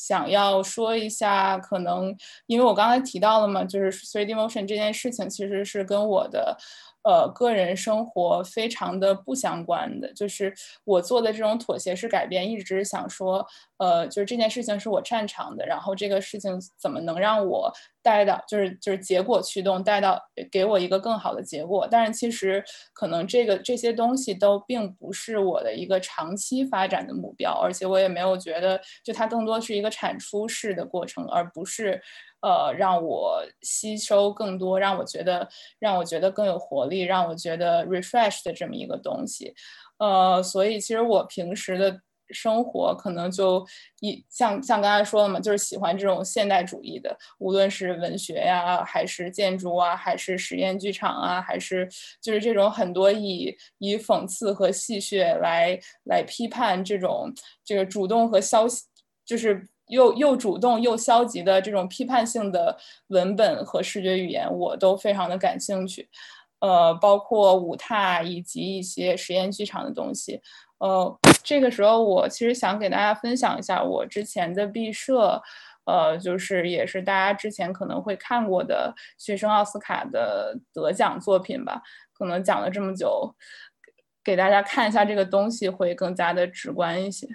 想要说一下，可能因为我刚才提到了嘛，就是 three dimension 这件事情其实是跟我的。呃，个人生活非常的不相关的，就是我做的这种妥协式改变，一直想说，呃，就是这件事情是我擅长的，然后这个事情怎么能让我带到，就是就是结果驱动带到给我一个更好的结果。但是其实可能这个这些东西都并不是我的一个长期发展的目标，而且我也没有觉得，就它更多是一个产出式的过程，而不是。呃，让我吸收更多，让我觉得，让我觉得更有活力，让我觉得 refresh 的这么一个东西。呃，所以其实我平时的生活可能就一像像刚才说的嘛，就是喜欢这种现代主义的，无论是文学呀，还是建筑啊，还是实验剧场啊，还是就是这种很多以以讽刺和戏谑来来批判这种这个主动和消息，就是。又又主动又消极的这种批判性的文本和视觉语言，我都非常的感兴趣，呃，包括舞踏以及一些实验剧场的东西，呃，这个时候我其实想给大家分享一下我之前的毕设，呃，就是也是大家之前可能会看过的学生奥斯卡的得奖作品吧，可能讲了这么久，给大家看一下这个东西会更加的直观一些。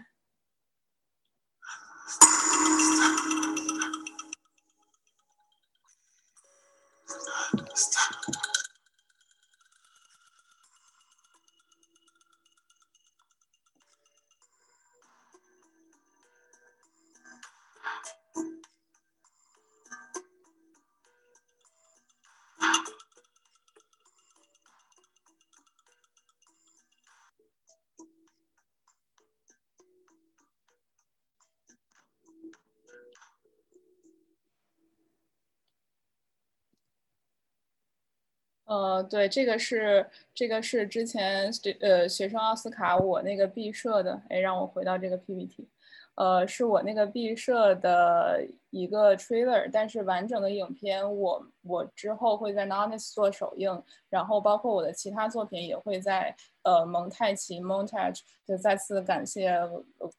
呃，对，这个是这个是之前呃学生奥斯卡我那个毕设的，哎，让我回到这个 PPT，呃，是我那个毕设的一个 trailer，但是完整的影片我我之后会在 Nonis 做首映，然后包括我的其他作品也会在呃蒙太奇 Montage。就再次感谢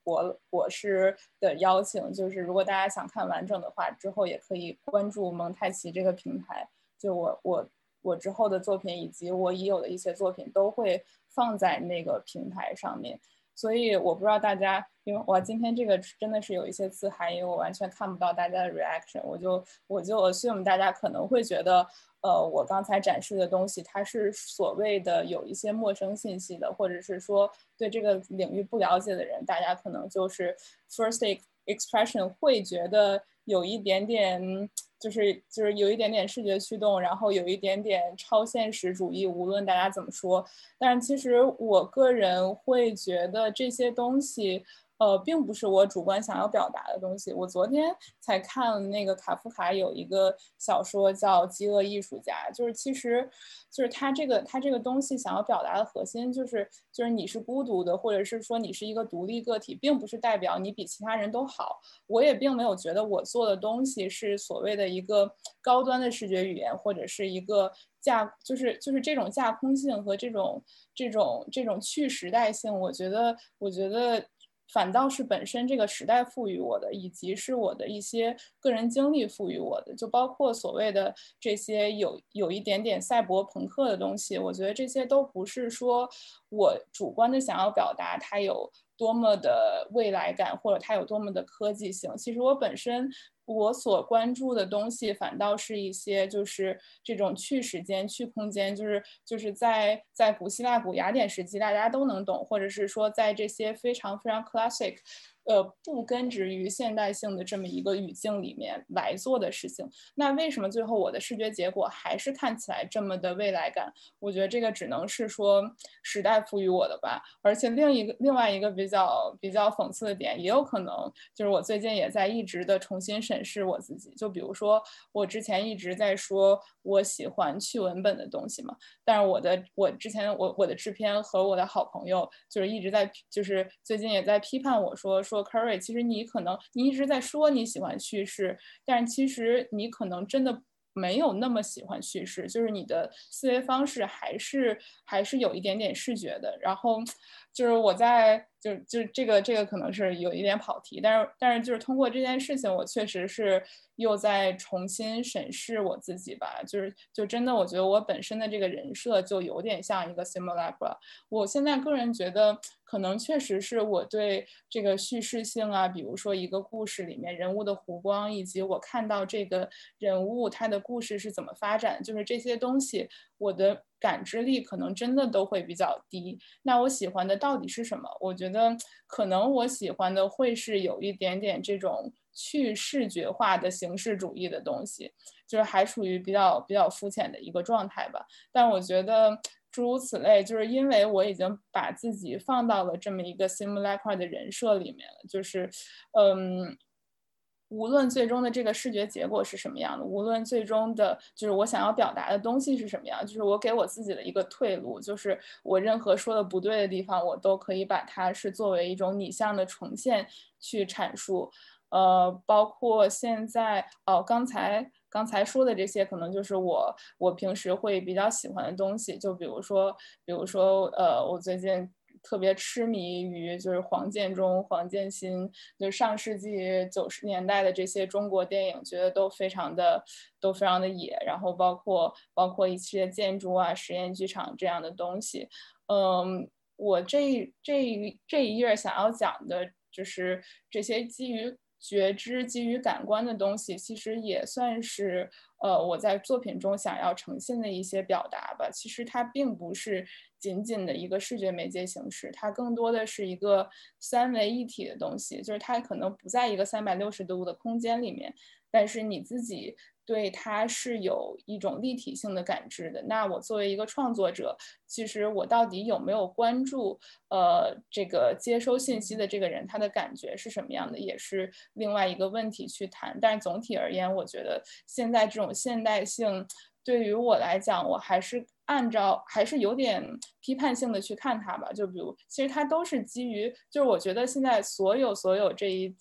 国国师的邀请，就是如果大家想看完整的话，之后也可以关注蒙太奇这个平台。就我我我之后的作品以及我已有的一些作品都会放在那个平台上面。所以我不知道大家，因为我今天这个真的是有一些自嗨，因为我完全看不到大家的 reaction，我就我就 assume 大家可能会觉得，呃，我刚才展示的东西它是所谓的有一些陌生信息的，或者是说对这个领域不了解的人，大家可能就是 first expression 会觉得有一点点。就是就是有一点点视觉驱动，然后有一点点超现实主义。无论大家怎么说，但其实我个人会觉得这些东西。呃，并不是我主观想要表达的东西。我昨天才看那个卡夫卡有一个小说叫《饥饿艺术家》，就是其实，就是他这个他这个东西想要表达的核心就是，就是你是孤独的，或者是说你是一个独立个体，并不是代表你比其他人都好。我也并没有觉得我做的东西是所谓的一个高端的视觉语言，或者是一个架，就是就是这种架空性和这种这种这种去时代性。我觉得，我觉得。反倒是本身这个时代赋予我的，以及是我的一些个人经历赋予我的，就包括所谓的这些有有一点点赛博朋克的东西，我觉得这些都不是说我主观的想要表达它有多么的未来感，或者它有多么的科技性。其实我本身。我所关注的东西，反倒是一些就是这种去时间、去空间，就是就是在在古希腊、古雅典时期，大家都能懂，或者是说在这些非常非常 classic。呃，不根植于现代性的这么一个语境里面来做的事情，那为什么最后我的视觉结果还是看起来这么的未来感？我觉得这个只能是说时代赋予我的吧。而且另一个另外一个比较比较讽刺的点，也有可能就是我最近也在一直的重新审视我自己。就比如说我之前一直在说我喜欢去文本的东西嘛，但是我的我之前我我的制片和我的好朋友就是一直在就是最近也在批判我说说。Curry，其实你可能你一直在说你喜欢叙事，但是其实你可能真的没有那么喜欢叙事，就是你的思维方式还是还是有一点点视觉的。然后就是我在就就这个这个可能是有一点跑题，但是但是就是通过这件事情，我确实是。又在重新审视我自己吧，就是就真的，我觉得我本身的这个人设就有点像一个 simulacra。我现在个人觉得，可能确实是我对这个叙事性啊，比如说一个故事里面人物的弧光，以及我看到这个人物他的故事是怎么发展，就是这些东西，我的感知力可能真的都会比较低。那我喜欢的到底是什么？我觉得可能我喜欢的会是有一点点这种。去视觉化的形式主义的东西，就是还处于比较比较肤浅的一个状态吧。但我觉得诸如此类，就是因为我已经把自己放到了这么一个 simulacra 的人设里面了。就是，嗯，无论最终的这个视觉结果是什么样的，无论最终的就是我想要表达的东西是什么样，就是我给我自己的一个退路，就是我任何说的不对的地方，我都可以把它是作为一种拟像的重现去阐述。呃，包括现在哦，刚才刚才说的这些，可能就是我我平时会比较喜欢的东西。就比如说，比如说，呃，我最近特别痴迷于就是黄建中、黄建新，就是上世纪九十年代的这些中国电影，觉得都非常的都非常的野。然后包括包括一些建筑啊、实验剧场这样的东西。嗯，我这这这一页想要讲的就是这些基于。觉知基于感官的东西，其实也算是呃我在作品中想要呈现的一些表达吧。其实它并不是仅仅的一个视觉媒介形式，它更多的是一个三维一体的东西，就是它可能不在一个三百六十度的空间里面，但是你自己。对它是有一种立体性的感知的。那我作为一个创作者，其实我到底有没有关注，呃，这个接收信息的这个人他的感觉是什么样的，也是另外一个问题去谈。但总体而言，我觉得现在这种现代性。对于我来讲，我还是按照还是有点批判性的去看它吧。就比如，其实它都是基于，就是我觉得现在所有所有这一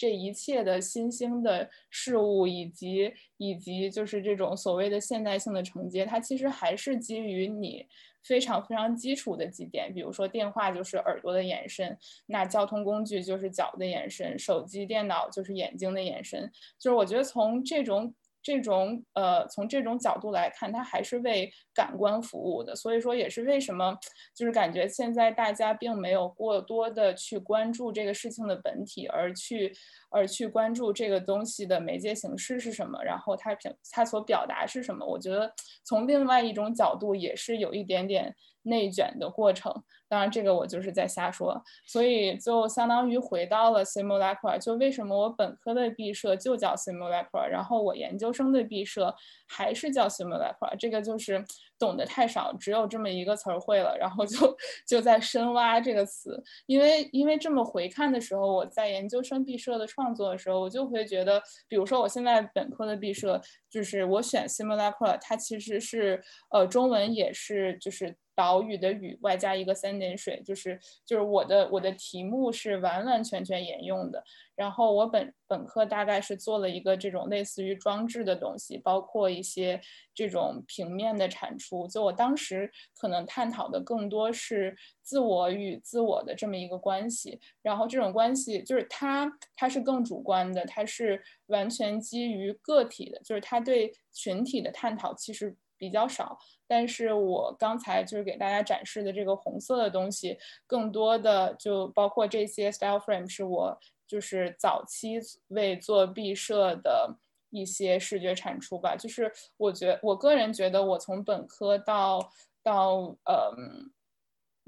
这一切的新兴的事物，以及以及就是这种所谓的现代性的承接，它其实还是基于你。非常非常基础的几点，比如说电话就是耳朵的延伸，那交通工具就是脚的延伸，手机、电脑就是眼睛的延伸。就是我觉得从这种。这种呃，从这种角度来看，它还是为感官服务的。所以说，也是为什么就是感觉现在大家并没有过多的去关注这个事情的本体，而去而去关注这个东西的媒介形式是什么，然后它表它所表达是什么。我觉得从另外一种角度也是有一点点。内卷的过程，当然这个我就是在瞎说，所以就相当于回到了 simulacra。就为什么我本科的毕设就叫 simulacra，然后我研究生的毕设还是叫 simulacra，这个就是懂得太少，只有这么一个词儿会了，然后就就在深挖这个词。因为因为这么回看的时候，我在研究生毕设的创作的时候，我就会觉得，比如说我现在本科的毕设，就是我选 simulacra，它其实是呃中文也是就是。岛屿的屿外加一个三点水，就是就是我的我的题目是完完全全沿用的。然后我本本科大概是做了一个这种类似于装置的东西，包括一些这种平面的产出。就我当时可能探讨的更多是自我与自我的这么一个关系。然后这种关系就是它它是更主观的，它是完全基于个体的，就是它对群体的探讨其实。比较少，但是我刚才就是给大家展示的这个红色的东西，更多的就包括这些 style frame，是我就是早期为做毕设的一些视觉产出吧。就是我觉我个人觉得，我从本科到到嗯。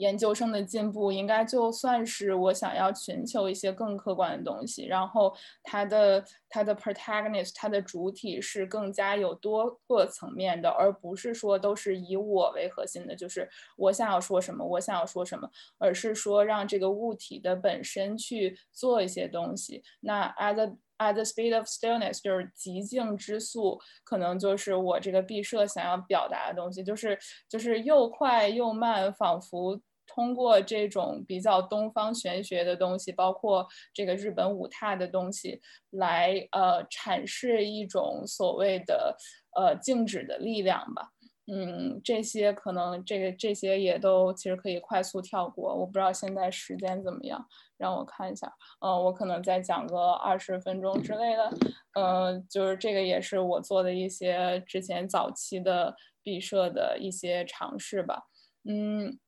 研究生的进步应该就算是我想要寻求一些更客观的东西，然后它的它的 protagonist，它的主体是更加有多个层面的，而不是说都是以我为核心的，就是我想要说什么，我想要说什么，而是说让这个物体的本身去做一些东西。那 at the at the speed of stillness，就是极静之速，可能就是我这个毕设想要表达的东西，就是就是又快又慢，仿佛。通过这种比较东方玄学的东西，包括这个日本舞踏的东西，来呃阐释一种所谓的呃静止的力量吧。嗯，这些可能这个这些也都其实可以快速跳过。我不知道现在时间怎么样，让我看一下。嗯，我可能再讲个二十分钟之类的。嗯，就是这个也是我做的一些之前早期的毕设的一些尝试吧。嗯。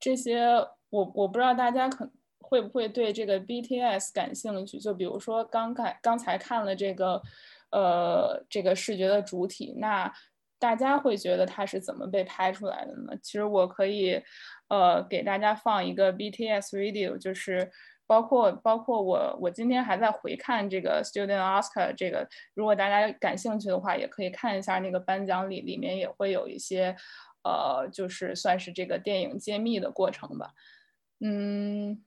这些我我不知道大家可会不会对这个 BTS 感兴趣？就比如说刚看刚才看了这个，呃，这个视觉的主体，那大家会觉得它是怎么被拍出来的呢？其实我可以，呃，给大家放一个 BTS video，就是包括包括我我今天还在回看这个 Student Oscar 这个，如果大家感兴趣的话，也可以看一下那个颁奖礼里面也会有一些。呃，就是算是这个电影揭秘的过程吧。嗯，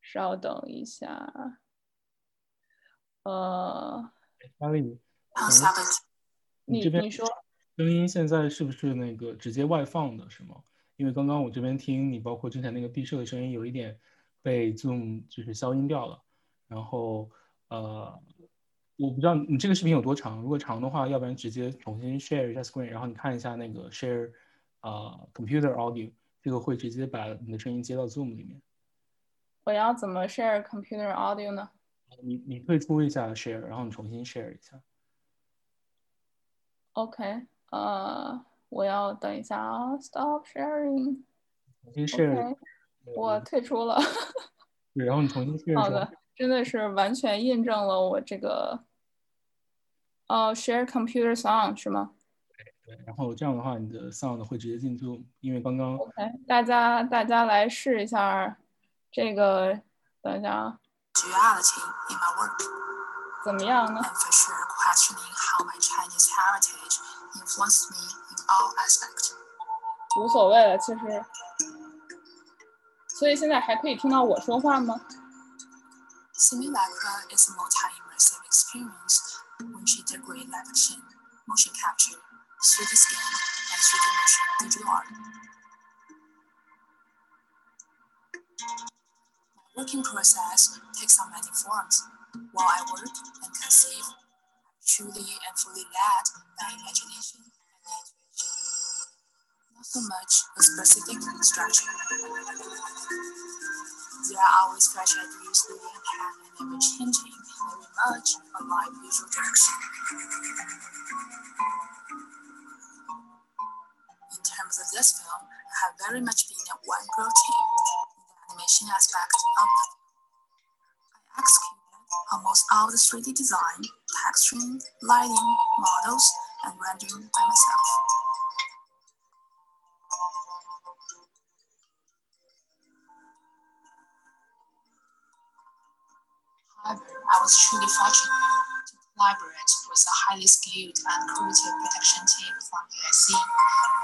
稍等一下。呃，阿丽，你这边你说声音现在是不是那个直接外放的，是吗？因为刚刚我这边听你，包括之前那个毕设的声音，有一点被 Zoom 就是消音掉了。然后呃，我不知道你这个视频有多长，如果长的话，要不然直接重新 share 一下 screen，然后你看一下那个 share。啊，computer audio 这个会直接把你的声音接到 Zoom 里面。我要怎么 share computer audio 呢？你你退出一下 share，然后你重新 share 一下。OK，呃，我要等一下啊，stop sharing。重新 share。我退出了。对，然后你重新 share。好的，真的是完全印证了我这个。哦，share computer sound 是吗？对，然后这样的话，你的 sound 会直接进 Zoom，因为刚刚 OK，大家大家来试一下这个，等一下啊，怎么样呢？无所谓了，其实，所以现在还可以听到我说话吗？Simulacra is a multi-immersive experience which integrates live action, motion capture. 3D skin and 3D motion digital art. My working process takes on many forms. While I work and conceive, truly and fully led by imagination and intuition. Not so much a specific structure. There are always fresh ideas leading hand and ever changing, very much unlike visual direction. In terms of this film, I have very much been a one team in the animation aspect of the film. I executed almost all the 3D design, texturing, lighting, models, and rendering by myself. However, I was truly fortunate to collaborate with a highly skilled and creative production team from USC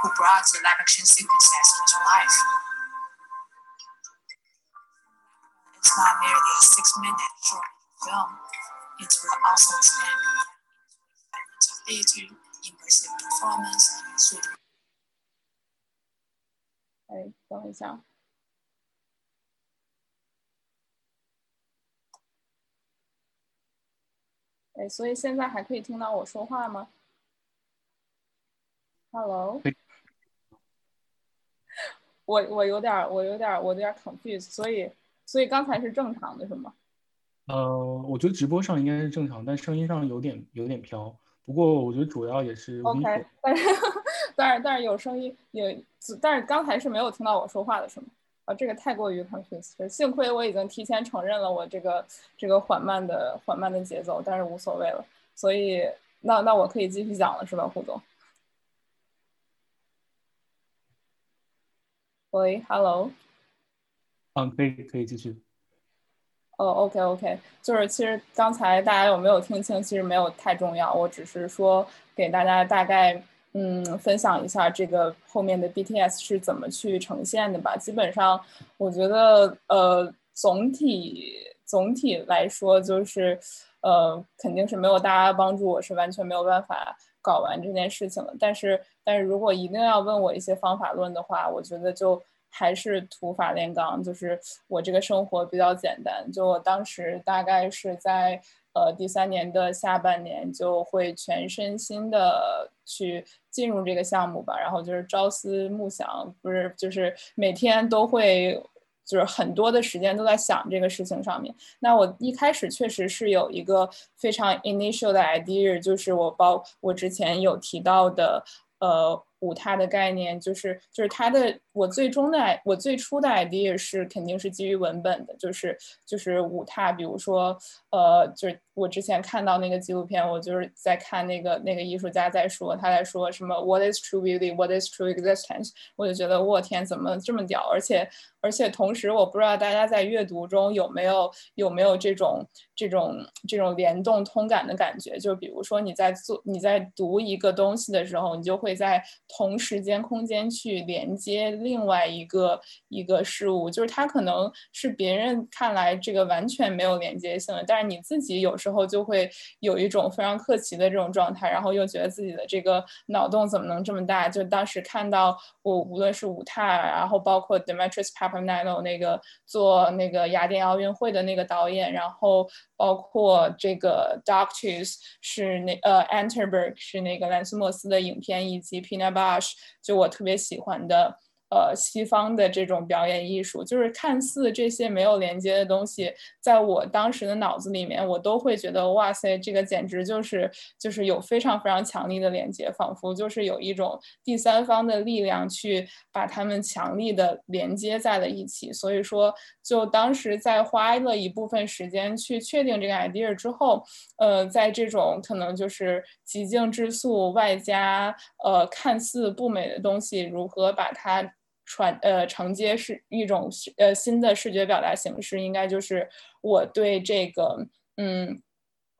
who brought the live action sequences to life. It's not merely a six minute short film, it will also expand into theater, immersive performance, 3D 哎，等一下。 哎，所以现在还可以听到我说话吗？Hello，我我有点儿我有点儿我有点儿 confused，所以所以刚才是正常的是吗？呃，我觉得直播上应该是正常，但声音上有点有点飘。不过我觉得主要也是 OK，但是 但是但是有声音有，但是刚才是没有听到我说话的是吗？啊，这个太过于 confused，幸亏我已经提前承认了我这个这个缓慢的缓慢的节奏，但是无所谓了，所以那那我可以继续讲了是吧，胡总？喂，Hello。嗯，可以可以继续。哦，OK OK，就是其实刚才大家有没有听清，其实没有太重要，我只是说给大家大概嗯分享一下这个后面的 BTS 是怎么去呈现的吧。基本上我觉得呃总体总体来说就是呃肯定是没有大家帮助，我是完全没有办法搞完这件事情的。但是但是如果一定要问我一些方法论的话，我觉得就。还是土法炼钢，就是我这个生活比较简单。就我当时大概是在呃第三年的下半年，就会全身心的去进入这个项目吧。然后就是朝思暮想，不是就是每天都会，就是很多的时间都在想这个事情上面。那我一开始确实是有一个非常 initial 的 idea，就是我包我之前有提到的呃。五踏的概念就是就是它的我最终的我最初的 idea 是肯定是基于文本的，就是就是舞踏，比如说呃，就是我之前看到那个纪录片，我就是在看那个那个艺术家在说他在说什么 What is true beauty? What is true existence? 我就觉得我天，怎么这么屌？而且而且同时，我不知道大家在阅读中有没有有没有这种这种这种联动通感的感觉？就比如说你在做你在读一个东西的时候，你就会在同时间空间去连接另外一个一个事物，就是它可能是别人看来这个完全没有连接性的，但是你自己有时候就会有一种非常客气的这种状态，然后又觉得自己的这个脑洞怎么能这么大？就当时看到我无论是舞踏，然后包括 Demetrius Papadopoulos 那个做那个雅典奥运会的那个导演，然后包括这个 Doctors 是那呃 Anterberg 是那个兰斯莫斯的影片，以及 Pina Bausch 就我特别喜欢的。呃，西方的这种表演艺术，就是看似这些没有连接的东西，在我当时的脑子里面，我都会觉得，哇塞，这个简直就是就是有非常非常强力的连接，仿佛就是有一种第三方的力量去把它们强力的连接在了一起。所以说，就当时在花了一部分时间去确定这个 idea 之后，呃，在这种可能就是极静之素外加呃看似不美的东西，如何把它传呃承接是一种呃新的视觉表达形式，应该就是我对这个嗯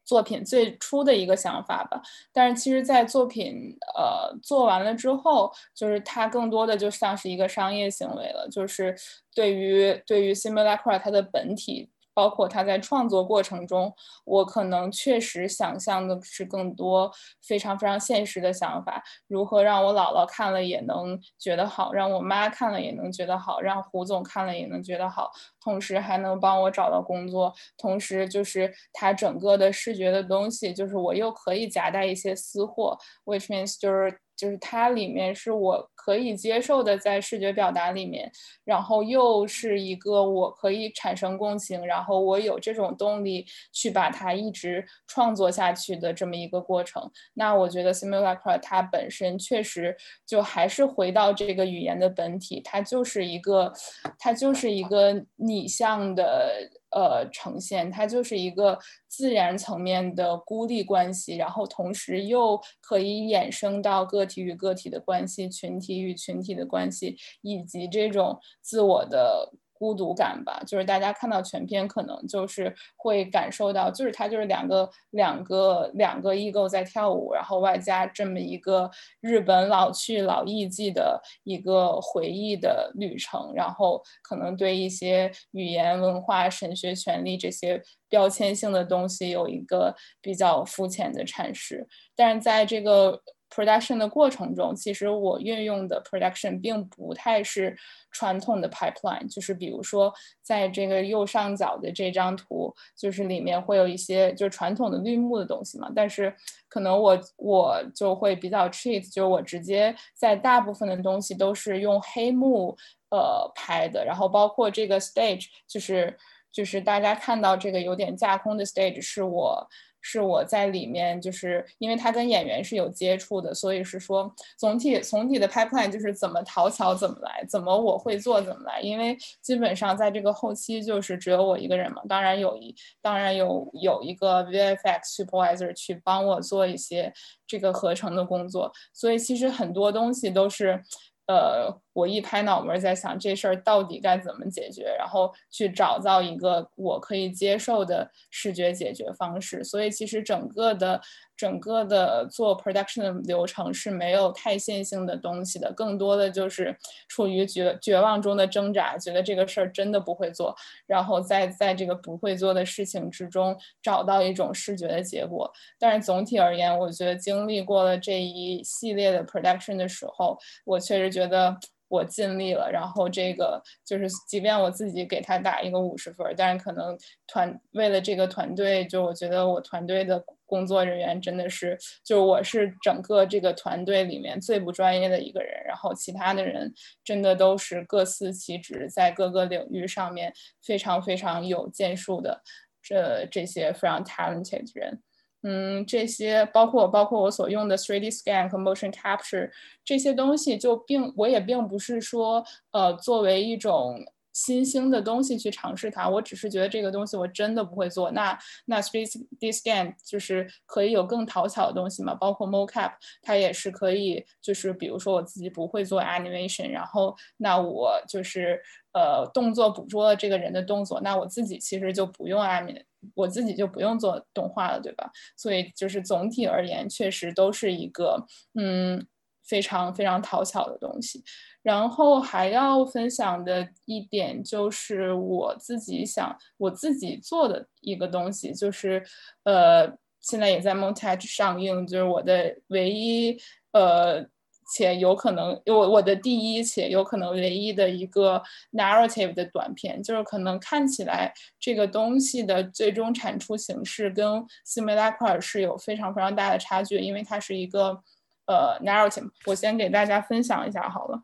作品最初的一个想法吧。但是其实，在作品呃做完了之后，就是它更多的就像是一个商业行为了，就是对于对于 Simulacra 它的本体。包括他在创作过程中，我可能确实想象的是更多非常非常现实的想法，如何让我姥姥看了也能觉得好，让我妈看了也能觉得好，让胡总看了也能觉得好，同时还能帮我找到工作，同时就是他整个的视觉的东西，就是我又可以夹带一些私货，which means 就是。就是它里面是我可以接受的，在视觉表达里面，然后又是一个我可以产生共情，然后我有这种动力去把它一直创作下去的这么一个过程。那我觉得 Simulacra 它本身确实就还是回到这个语言的本体，它就是一个，它就是一个拟像的。呃，呈现它就是一个自然层面的孤立关系，然后同时又可以衍生到个体与个体的关系、群体与群体的关系，以及这种自我的。孤独感吧，就是大家看到全片可能就是会感受到，就是它就是两个两个两个异构在跳舞，然后外加这么一个日本老去老艺伎的一个回忆的旅程，然后可能对一些语言文化、神学、权利这些标签性的东西有一个比较肤浅的阐释，但是在这个。Production 的过程中，其实我运用的 production 并不太是传统的 pipeline，就是比如说在这个右上角的这张图，就是里面会有一些就是传统的绿幕的东西嘛，但是可能我我就会比较 cheat，就是我直接在大部分的东西都是用黑幕呃拍的，然后包括这个 stage，就是就是大家看到这个有点架空的 stage 是我。是我在里面，就是因为他跟演员是有接触的，所以是说总体总体的 pipeline 就是怎么讨巧怎么来，怎么我会做怎么来。因为基本上在这个后期就是只有我一个人嘛，当然有一当然有有一个 VFX supervisor 去帮我做一些这个合成的工作，所以其实很多东西都是。呃，我一拍脑门在想这事儿到底该怎么解决，然后去找到一个我可以接受的视觉解决方式。所以其实整个的。整个的做 production 的流程是没有太线性的东西的，更多的就是处于绝绝望中的挣扎，觉得这个事儿真的不会做，然后在在这个不会做的事情之中找到一种视觉的结果。但是总体而言，我觉得经历过了这一系列的 production 的时候，我确实觉得。我尽力了，然后这个就是，即便我自己给他打一个五十分，但是可能团为了这个团队，就我觉得我团队的工作人员真的是，就我是整个这个团队里面最不专业的一个人，然后其他的人真的都是各司其职，在各个领域上面非常非常有建树的这这些非常 talented 人。嗯，这些包括包括我所用的 3D scan 和 motion capture 这些东西，就并我也并不是说，呃，作为一种新兴的东西去尝试它。我只是觉得这个东西我真的不会做。那那 3D scan 就是可以有更讨巧的东西嘛？包括 mocap，它也是可以，就是比如说我自己不会做 animation，然后那我就是呃动作捕捉了这个人的动作，那我自己其实就不用 animate。我自己就不用做动画了，对吧？所以就是总体而言，确实都是一个嗯非常非常讨巧的东西。然后还要分享的一点就是我自己想我自己做的一个东西，就是呃现在也在 Montage 上映，就是我的唯一呃。且有可能，我我的第一且有可能唯一的一个 narrative 的短片，就是可能看起来这个东西的最终产出形式跟 Simulacra 是有非常非常大的差距，因为它是一个呃 narrative。我先给大家分享一下好了。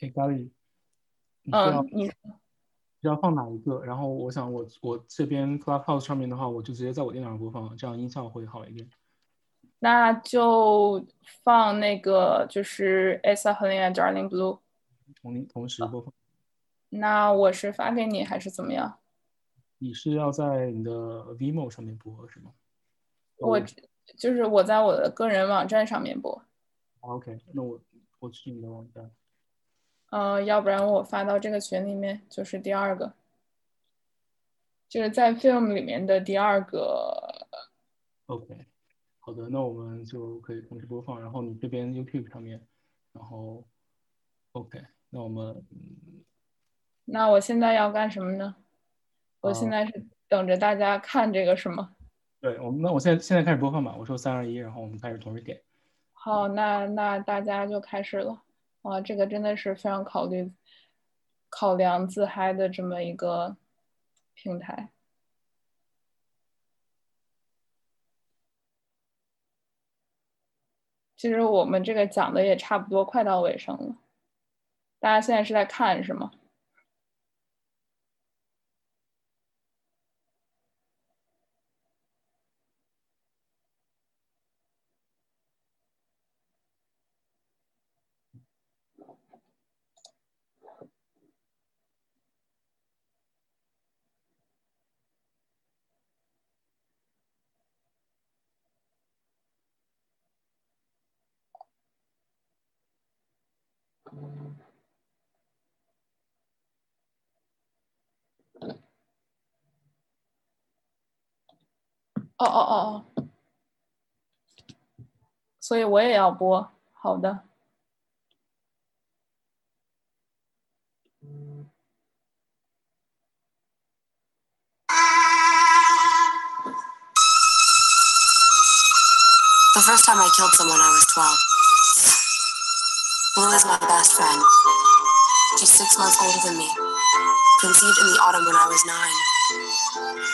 哎，咖喱，嗯，你要放哪一个？然后我想我我这边 Clubhouse 上面的话，我就直接在我电脑上播放，这样音效会好一点。那就放那个，就是 Esa Helena Darling Blue，同同时播放。那我是发给你还是怎么样？你是要在你的 Vimo 上面播是吗？我就是我在我的个人网站上面播。OK，那我我去你的网站。呃，要不然我发到这个群里面，就是第二个，就是在 Film 里面的第二个。OK。好的，那我们就可以同时播放。然后你这边 YouTube 上面，然后 OK，那我们，那我现在要干什么呢？我现在是等着大家看这个是吗？对，我们那我现在现在开始播放吧。我说三二一，然后我们开始同时点。好，那那大家就开始了。哇，这个真的是非常考虑考量自嗨的这么一个平台。其实我们这个讲的也差不多，快到尾声了。大家现在是在看是吗？哦哦哦哦，所以我也要播，好的。The first time I killed someone, I was 12. Blue is my best friend. She's six months older than me. Conceived in the autumn when I was nine.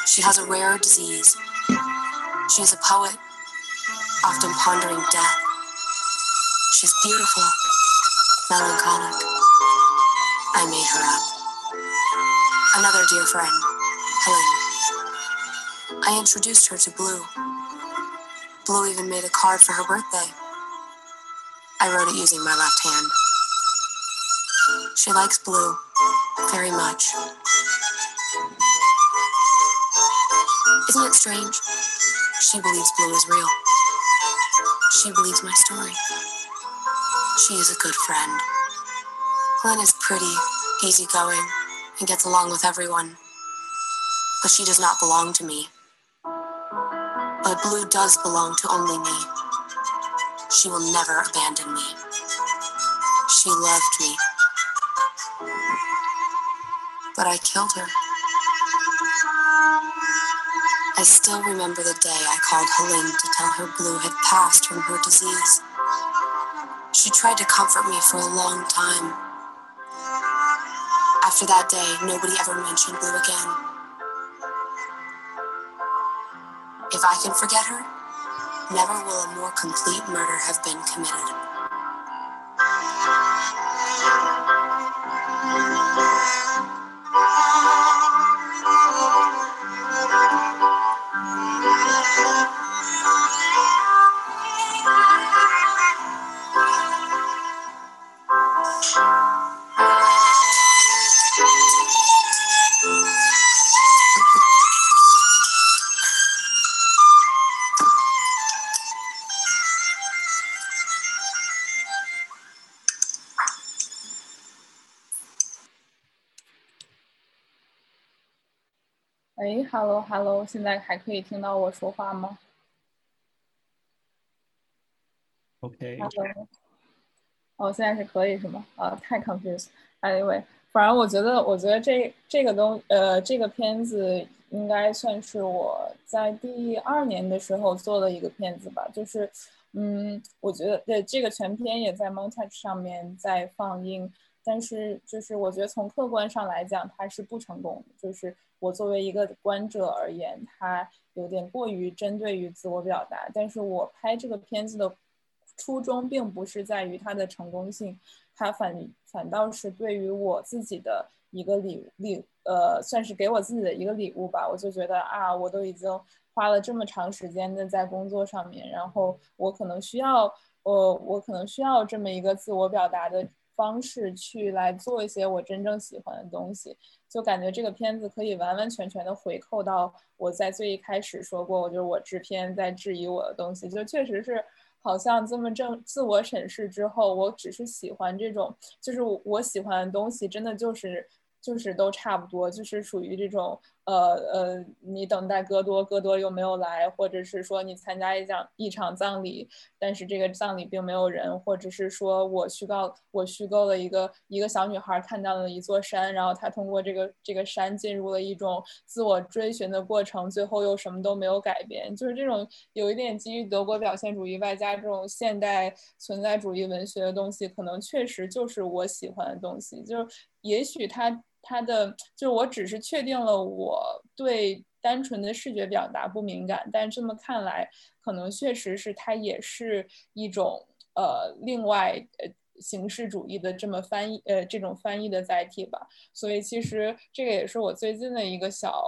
She has a rare disease. she is a poet, often pondering death. She's beautiful, melancholic. I made her up. Another dear friend, Helen. I introduced her to Blue. Blue even made a card for her birthday. I wrote it using my left hand. She likes Blue very much. Isn't it strange? She believes Blue is real. She believes my story. She is a good friend. Helen is pretty, easygoing, and gets along with everyone. But she does not belong to me. But Blue does belong to only me. She will never abandon me. She loved me. But I killed her. I still remember the day I called Helene to tell her Blue had passed from her disease. She tried to comfort me for a long time. After that day, nobody ever mentioned Blue again. If I can forget her, never will a more complete murder have been committed. Hello，Hello，现在还可以听到我说话吗？OK。Hello。哦，现在是可以是吗？啊，太 confused。Anyway，反正我觉得，我觉得这这个东呃这个片子应该算是我在第二年的时候做的一个片子吧。就是嗯，我觉得对这个全片也在 Montage 上面在放映，但是就是我觉得从客观上来讲，它是不成功的。就是我作为一个观者而言，它有点过于针对于自我表达。但是我拍这个片子的初衷并不是在于它的成功性，它反反倒是对于我自己的一个礼礼呃，算是给我自己的一个礼物吧。我就觉得啊，我都已经花了这么长时间的在工作上面，然后我可能需要呃，我可能需要这么一个自我表达的方式去来做一些我真正喜欢的东西。就感觉这个片子可以完完全全的回扣到我在最一开始说过，我就是我制片在质疑我的东西，就确实是好像这么正自我审视之后，我只是喜欢这种，就是我喜欢的东西，真的就是就是都差不多，就是属于这种呃呃，你等待戈多，戈多又没有来，或者是说你参加一场一场葬礼，但是这个葬礼并没有人，或者是说我虚构我虚构了一个一个小女孩看到了一座山，然后她通过这个这个山进入了一种自我追寻的过程，最后又什么都没有改变，就是这种有一点基于德国表现主义外加这种现代存在主义文学的东西，可能确实就是我喜欢的东西，就是也许它。它的就我只是确定了我对单纯的视觉表达不敏感，但这么看来，可能确实是它也是一种呃另外呃。形式主义的这么翻译，呃，这种翻译的载体吧。所以其实这个也是我最近的一个小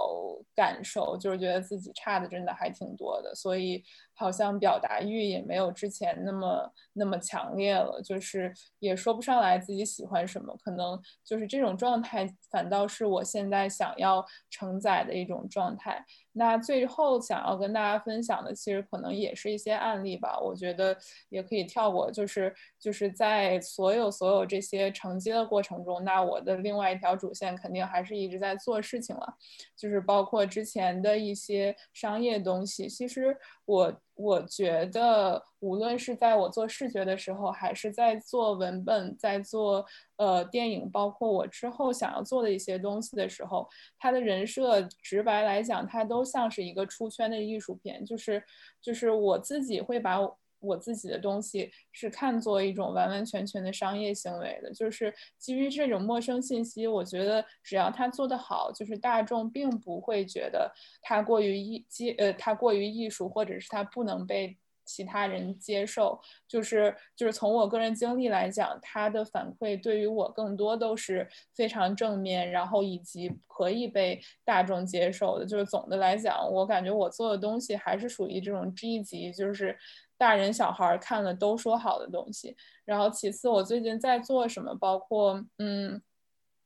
感受，就是觉得自己差的真的还挺多的。所以好像表达欲也没有之前那么那么强烈了，就是也说不上来自己喜欢什么。可能就是这种状态，反倒是我现在想要承载的一种状态。那最后想要跟大家分享的，其实可能也是一些案例吧。我觉得也可以跳过，就是就是在所有所有这些承接的过程中，那我的另外一条主线肯定还是一直在做事情了，就是包括之前的一些商业东西。其实我。我觉得，无论是在我做视觉的时候，还是在做文本、在做呃电影，包括我之后想要做的一些东西的时候，他的人设，直白来讲，他都像是一个出圈的艺术片，就是就是我自己会把。我自己的东西是看作一种完完全全的商业行为的，就是基于这种陌生信息，我觉得只要他做得好，就是大众并不会觉得他过于艺接呃他过于艺术，或者是他不能被其他人接受。就是就是从我个人经历来讲，他的反馈对于我更多都是非常正面，然后以及可以被大众接受的。就是总的来讲，我感觉我做的东西还是属于这种 G 级，就是。大人小孩看了都说好的东西，然后其次我最近在做什么，包括嗯，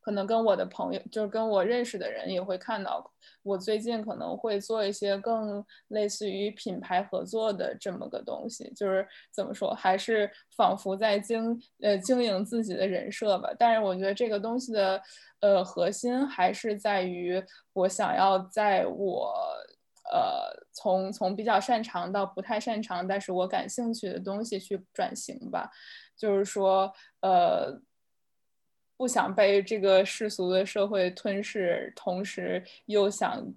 可能跟我的朋友，就是跟我认识的人也会看到，我最近可能会做一些更类似于品牌合作的这么个东西，就是怎么说，还是仿佛在经呃经营自己的人设吧。但是我觉得这个东西的呃核心还是在于我想要在我。呃，从从比较擅长到不太擅长，但是我感兴趣的东西去转型吧，就是说，呃，不想被这个世俗的社会吞噬，同时又想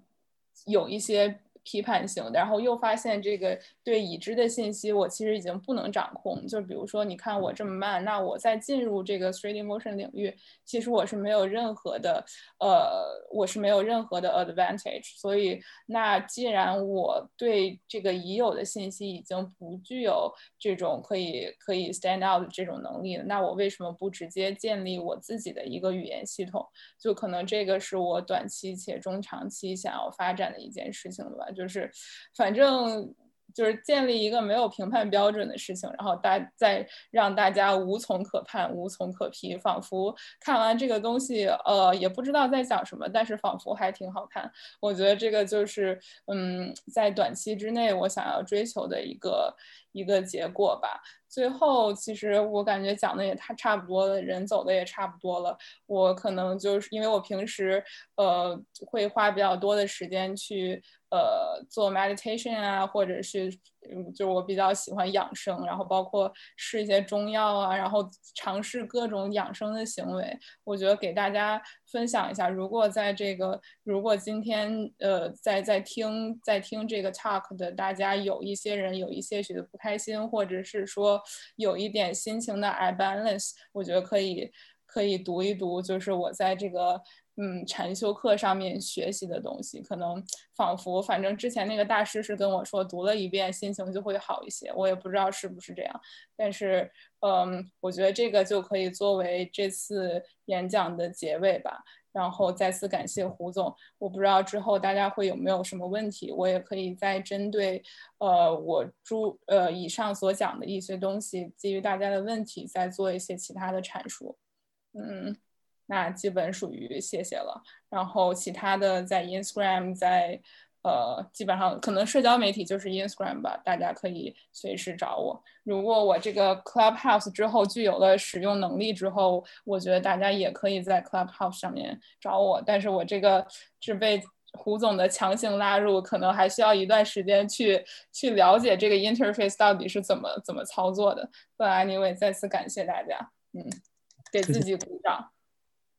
有一些。批判性的，然后又发现这个对已知的信息，我其实已经不能掌控。就比如说，你看我这么慢，那我在进入这个 three D motion 领域，其实我是没有任何的，呃，我是没有任何的 advantage。所以，那既然我对这个已有的信息已经不具有这种可以可以 stand out 这种能力了，那我为什么不直接建立我自己的一个语言系统？就可能这个是我短期且中长期想要发展的一件事情了吧。就是，反正就是建立一个没有评判标准的事情，然后大再让大家无从可判、无从可批，仿佛看完这个东西，呃，也不知道在讲什么，但是仿佛还挺好看。我觉得这个就是，嗯，在短期之内我想要追求的一个一个结果吧。最后，其实我感觉讲的也差差不多了，人走的也差不多了。我可能就是因为我平时呃会花比较多的时间去呃做 meditation 啊，或者是。嗯，就我比较喜欢养生，然后包括试一些中药啊，然后尝试各种养生的行为。我觉得给大家分享一下，如果在这个，如果今天呃在在听在听这个 talk 的大家有一些人有一些许的不开心，或者是说有一点心情的 imbalance，我觉得可以可以读一读，就是我在这个。嗯，禅修课上面学习的东西，可能仿佛，反正之前那个大师是跟我说，读了一遍心情就会好一些。我也不知道是不是这样，但是，嗯，我觉得这个就可以作为这次演讲的结尾吧。然后再次感谢胡总。我不知道之后大家会有没有什么问题，我也可以再针对，呃，我诸呃以上所讲的一些东西，基于大家的问题，再做一些其他的阐述。嗯。那基本属于谢谢了，然后其他的在 Instagram，在呃基本上可能社交媒体就是 Instagram 吧，大家可以随时找我。如果我这个 Clubhouse 之后具有了使用能力之后，我觉得大家也可以在 Clubhouse 上面找我。但是我这个是被胡总的强行拉入，可能还需要一段时间去去了解这个 interface 到底是怎么怎么操作的。不然，anyway，再次感谢大家，嗯，给自己鼓掌。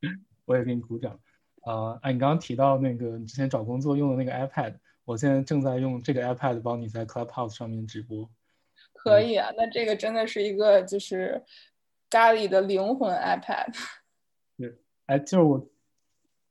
我也给你鼓掌。呃，哎，你刚刚提到那个你之前找工作用的那个 iPad，我现在正在用这个 iPad 帮你在 Clubhouse 上面直播。可以啊，那这个真的是一个就是家里的灵魂 iPad。对，哎，就是我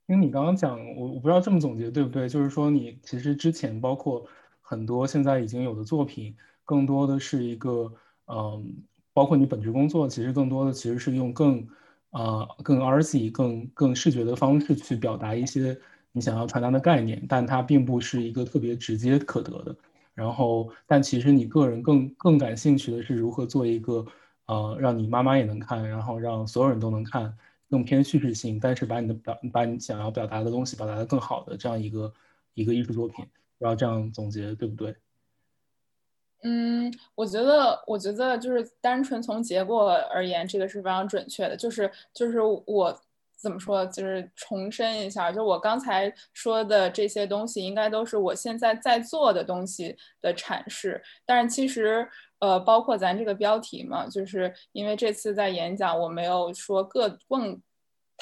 听你刚刚讲，我我不知道这么总结对不对，就是说你其实之前包括很多现在已经有的作品，更多的是一个，嗯，包括你本职工作，其实更多的其实是用更。呃，更 artsy、更更视觉的方式去表达一些你想要传达的概念，但它并不是一个特别直接可得的。然后，但其实你个人更更感兴趣的是如何做一个呃，让你妈妈也能看，然后让所有人都能看，更偏叙事性，但是把你的表把你想要表达的东西表达的更好的这样一个一个艺术作品。不知道这样总结对不对？嗯，我觉得，我觉得就是单纯从结果而言，这个是非常准确的。就是就是我怎么说，就是重申一下，就我刚才说的这些东西，应该都是我现在在做的东西的阐释。但是其实，呃，包括咱这个标题嘛，就是因为这次在演讲，我没有说各更。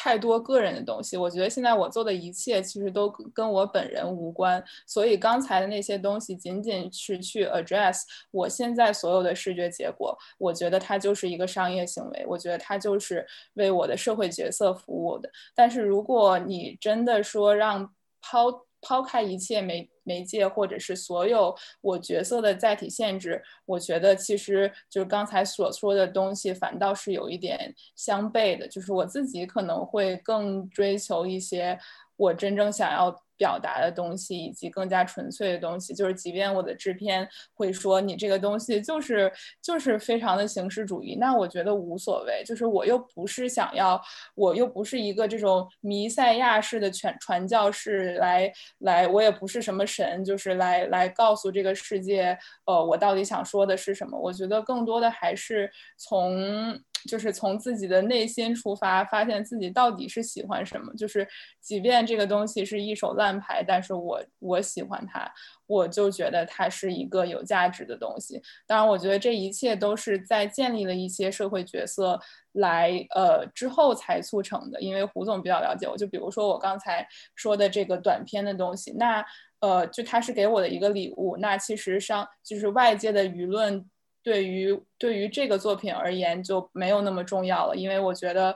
太多个人的东西，我觉得现在我做的一切其实都跟我本人无关，所以刚才的那些东西仅仅是去 address 我现在所有的视觉结果，我觉得它就是一个商业行为，我觉得它就是为我的社会角色服务的。但是如果你真的说让抛抛开一切媒媒介或者是所有我角色的载体限制，我觉得其实就是刚才所说的东西，反倒是有一点相悖的。就是我自己可能会更追求一些我真正想要。表达的东西以及更加纯粹的东西，就是即便我的制片会说你这个东西就是就是非常的形式主义，那我觉得无所谓。就是我又不是想要，我又不是一个这种弥赛亚式的传传教士来来，我也不是什么神，就是来来告诉这个世界，呃，我到底想说的是什么。我觉得更多的还是从。就是从自己的内心出发，发现自己到底是喜欢什么。就是即便这个东西是一手烂牌，但是我我喜欢它，我就觉得它是一个有价值的东西。当然，我觉得这一切都是在建立了一些社会角色来呃之后才促成的。因为胡总比较了解我，就比如说我刚才说的这个短片的东西，那呃就他是给我的一个礼物。那其实上就是外界的舆论。对于对于这个作品而言就没有那么重要了，因为我觉得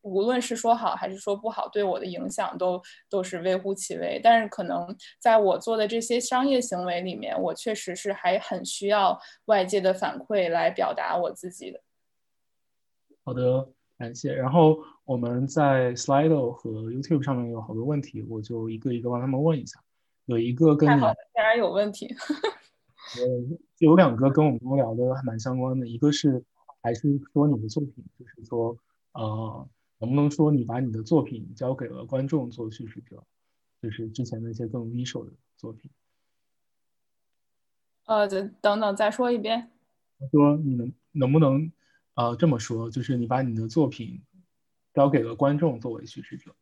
无论是说好还是说不好，对我的影响都都是微乎其微。但是可能在我做的这些商业行为里面，我确实是还很需要外界的反馈来表达我自己的。好的，感谢。然后我们在 Slido 和 YouTube 上面有好多问题，我就一个一个帮他们问一下。有一个跟你，竟然有问题。呃，有两个跟我们聊的还蛮相关的，一个是还是说你的作品，就是说，呃，能不能说你把你的作品交给了观众做叙事者，就是之前那些更 visual 的作品。呃，等等等，再说一遍。说你能能不能呃这么说，就是你把你的作品交给了观众作为叙事者。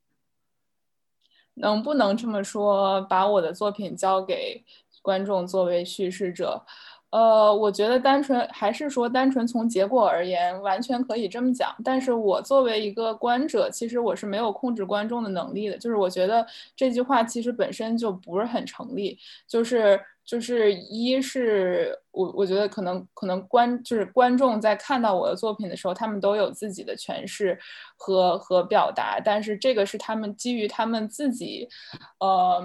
能不能这么说，把我的作品交给？观众作为叙事者，呃，我觉得单纯还是说单纯从结果而言，完全可以这么讲。但是我作为一个观者，其实我是没有控制观众的能力的。就是我觉得这句话其实本身就不是很成立。就是就是一是我我觉得可能可能观就是观众在看到我的作品的时候，他们都有自己的诠释和和表达，但是这个是他们基于他们自己，呃。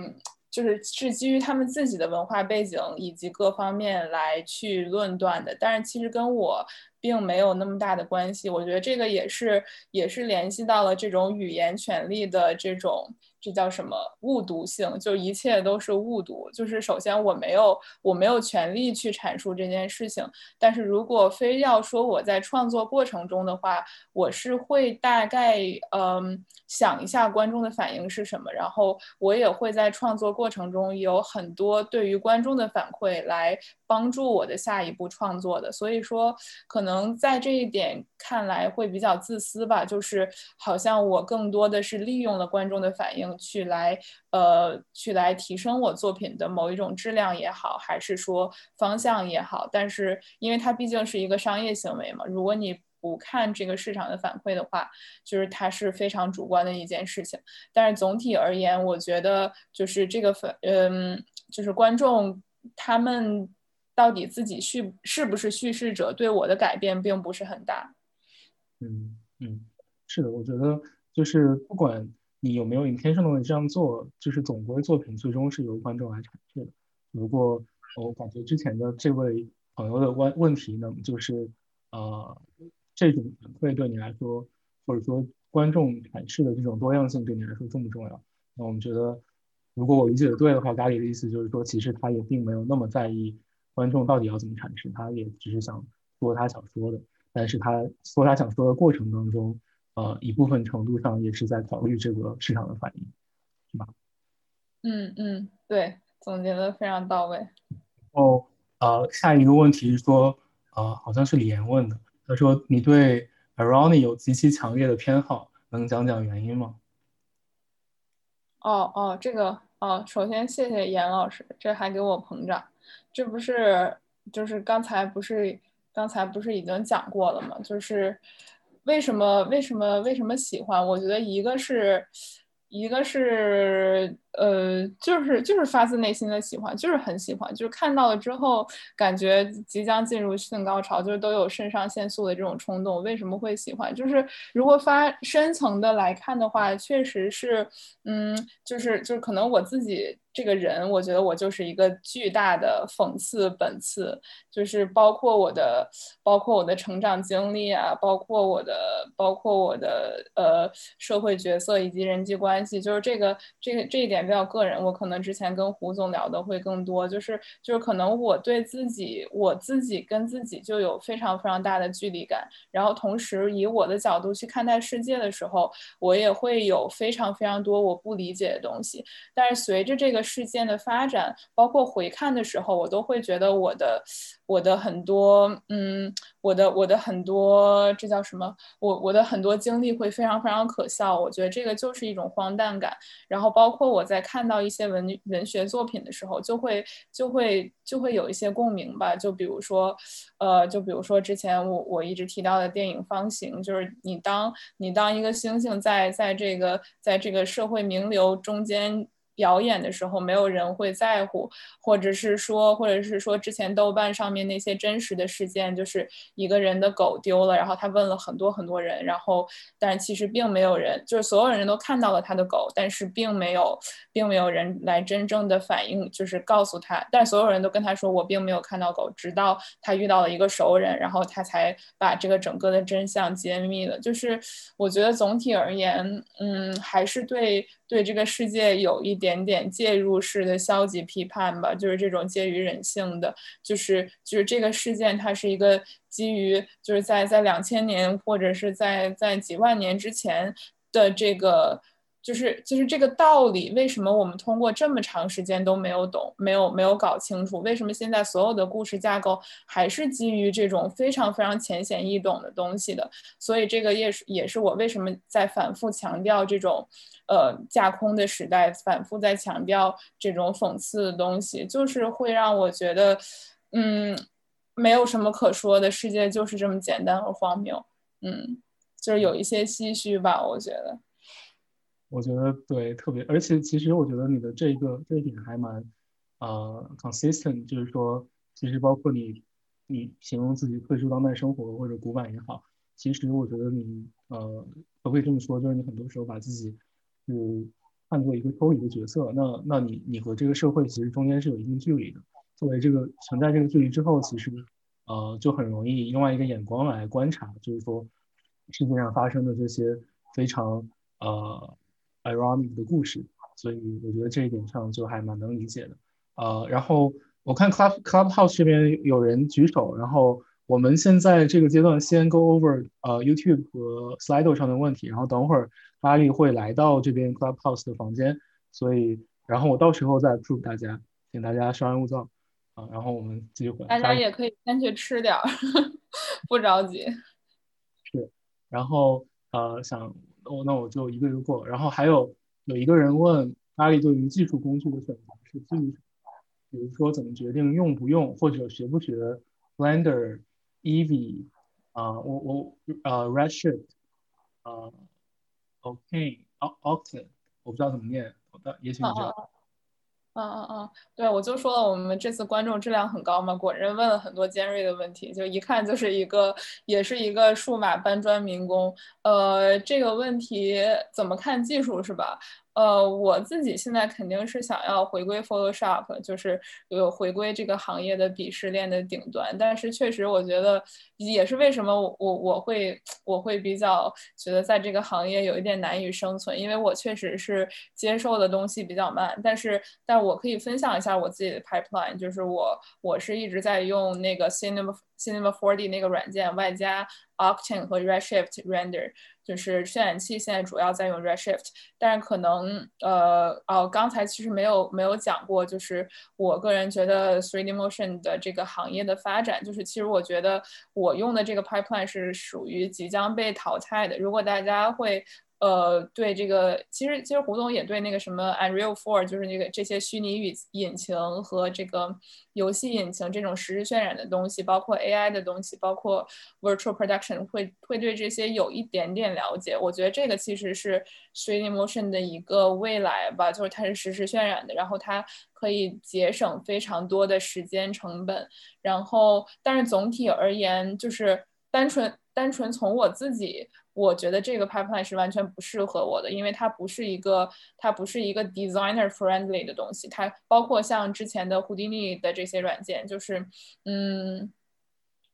就是是基于他们自己的文化背景以及各方面来去论断的，但是其实跟我并没有那么大的关系。我觉得这个也是也是联系到了这种语言权利的这种。这叫什么误读性？就一切都是误读。就是首先我没有我没有权利去阐述这件事情，但是如果非要说我在创作过程中的话，我是会大概嗯想一下观众的反应是什么，然后我也会在创作过程中有很多对于观众的反馈来帮助我的下一步创作的。所以说，可能在这一点看来会比较自私吧，就是好像我更多的是利用了观众的反应去来呃去来提升我作品的某一种质量也好，还是说方向也好，但是因为它毕竟是一个商业行为嘛，如果你不看这个市场的反馈的话，就是它是非常主观的一件事情。但是总体而言，我觉得就是这个粉，嗯，就是观众他们到底自己叙是不是叙事者，对我的改变并不是很大。嗯嗯，是的，我觉得就是不管你有没有 intentionally 这样做，就是总归作品最终是由观众来阐释的。如果我感觉之前的这位朋友的问问题呢，就是呃。这种反馈对你来说，或者说观众阐释的这种多样性对你来说重不重要？那我们觉得，如果我理解的对的话，咖喱的意思就是说，其实他也并没有那么在意观众到底要怎么阐释，他也只是想说他想说的。但是他说他想说的过程当中，呃，一部分程度上也是在考虑这个市场的反应，是吧？嗯嗯，对，总结的非常到位。哦，呃，下一个问题是说，呃，好像是李岩问的。他说：“你对 arony 有极其强烈的偏好，能讲讲原因吗？”哦哦，这个哦，首先谢谢严老师，这还给我膨胀，这不是就是刚才不是刚才不是已经讲过了吗？就是为什么为什么为什么喜欢？我觉得一个是。一个是呃，就是就是发自内心的喜欢，就是很喜欢，就是看到了之后感觉即将进入性高潮，就是都有肾上腺素的这种冲动。为什么会喜欢？就是如果发深层的来看的话，确实是，嗯，就是就是可能我自己。这个人，我觉得我就是一个巨大的讽刺本次，就是包括我的，包括我的成长经历啊，包括我的，包括我的呃社会角色以及人际关系，就是这个这个这一点比较个人。我可能之前跟胡总聊的会更多，就是就是可能我对自己，我自己跟自己就有非常非常大的距离感，然后同时以我的角度去看待世界的时候，我也会有非常非常多我不理解的东西。但是随着这个。事件的发展，包括回看的时候，我都会觉得我的。我的很多，嗯，我的我的很多，这叫什么？我我的很多经历会非常非常可笑。我觉得这个就是一种荒诞感。然后包括我在看到一些文文学作品的时候，就会就会就会有一些共鸣吧。就比如说，呃，就比如说之前我我一直提到的电影《方形》，就是你当你当一个星星在在这个在这个社会名流中间。表演的时候，没有人会在乎，或者是说，或者是说，之前豆瓣上面那些真实的事件，就是一个人的狗丢了，然后他问了很多很多人，然后，但其实并没有人，就是所有人都看到了他的狗，但是并没有，并没有人来真正的反映，就是告诉他，但所有人都跟他说我并没有看到狗，直到他遇到了一个熟人，然后他才把这个整个的真相揭秘了。就是我觉得总体而言，嗯，还是对。对这个世界有一点点介入式的消极批判吧，就是这种介于人性的，就是就是这个事件它是一个基于就是在在两千年或者是在在几万年之前的这个。就是就是这个道理，为什么我们通过这么长时间都没有懂，没有没有搞清楚？为什么现在所有的故事架构还是基于这种非常非常浅显易懂的东西的？所以这个也是也是我为什么在反复强调这种，呃，架空的时代，反复在强调这种讽刺的东西，就是会让我觉得，嗯，没有什么可说的，世界就是这么简单和荒谬，嗯，就是有一些唏嘘吧，我觉得。我觉得对，特别，而且其实我觉得你的这个这一点还蛮，呃，consistent，就是说，其实包括你，你形容自己退出当代生活或者古板也好，其实我觉得你，呃，可不可以这么说，就是你很多时候把自己是看作一个抽离的角色，那那你你和这个社会其实中间是有一定距离的。作为这个存在这个距离之后，其实，呃，就很容易另外一个眼光来观察，就是说世界上发生的这些非常，呃。Ironic 的故事，所以我觉得这一点上就还蛮能理解的。呃，然后我看 Club Clubhouse 这边有人举手，然后我们现在这个阶段先 go over 呃 YouTube 和 Slido 上的问题，然后等会儿阿丽会来到这边 Clubhouse 的房间，所以然后我到时候再 approve 大家，请大家稍安勿躁啊。然后我们继续回来。大家也可以先去吃点儿，不着急。是，然后呃，想，哦，那我就一个一个过。然后还有有一个人问阿里对于技术工具的选择是基于？比如说怎么决定用不用或者学不学 Blender、EVI 啊，我我呃 Redshift 啊，OK Octane，我不知道怎么念，好的也请你知道。嗯嗯嗯，对，我就说了，我们这次观众质量很高嘛，果然问了很多尖锐的问题，就一看就是一个，也是一个数码搬砖民工。呃，这个问题怎么看技术是吧？呃，我自己现在肯定是想要回归 Photoshop，就是有回归这个行业的鄙视链的顶端。但是确实，我觉得也是为什么我我我会我会比较觉得在这个行业有一点难以生存，因为我确实是接受的东西比较慢。但是，但我可以分享一下我自己的 pipeline，就是我我是一直在用那个 Cinema Cinema 4D 那个软件，外加 Octane 和 Redshift Render。就是渲染器现在主要在用 Redshift，但是可能呃哦，刚才其实没有没有讲过，就是我个人觉得 3D Motion 的这个行业的发展，就是其实我觉得我用的这个 pipeline 是属于即将被淘汰的。如果大家会。呃，对这个，其实其实胡总也对那个什么 Unreal Four，就是那个这些虚拟语引擎和这个游戏引擎这种实时渲染的东西，包括 AI 的东西，包括 Virtual Production，会会对这些有一点点了解。我觉得这个其实是 3D Motion 的一个未来吧，就是它是实时渲染的，然后它可以节省非常多的时间成本。然后，但是总体而言，就是单纯单纯从我自己。我觉得这个 pipeline 是完全不适合我的，因为它不是一个，它不是一个 designer friendly 的东西。它包括像之前的 Houdini 的这些软件，就是，嗯，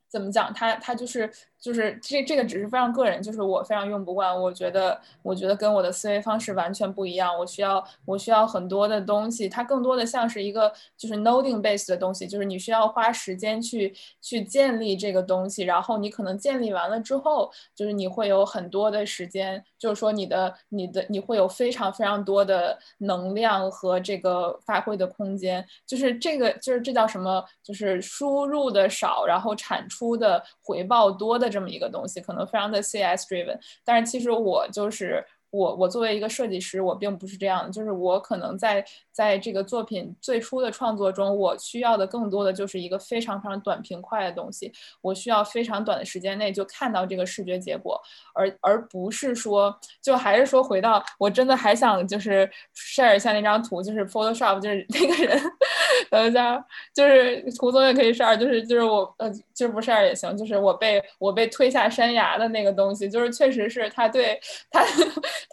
怎么讲？它它就是。就是这这个只是非常个人，就是我非常用不惯，我觉得我觉得跟我的思维方式完全不一样，我需要我需要很多的东西，它更多的像是一个就是 noding base 的东西，就是你需要花时间去去建立这个东西，然后你可能建立完了之后，就是你会有很多的时间，就是说你的你的你会有非常非常多的能量和这个发挥的空间，就是这个就是这叫什么？就是输入的少，然后产出的回报多的。这么一个东西可能非常的 CS driven，但是其实我就是。我我作为一个设计师，我并不是这样的，就是我可能在在这个作品最初的创作中，我需要的更多的就是一个非常非常短平快的东西，我需要非常短的时间内就看到这个视觉结果，而而不是说，就还是说回到我真的还想就是 share 一下那张图，就是 Photoshop，就是那个人，等一下，就是胡总也可以 share，就是就是我呃，就是不 share 也行，就是我被我被推下山崖的那个东西，就是确实是他对他。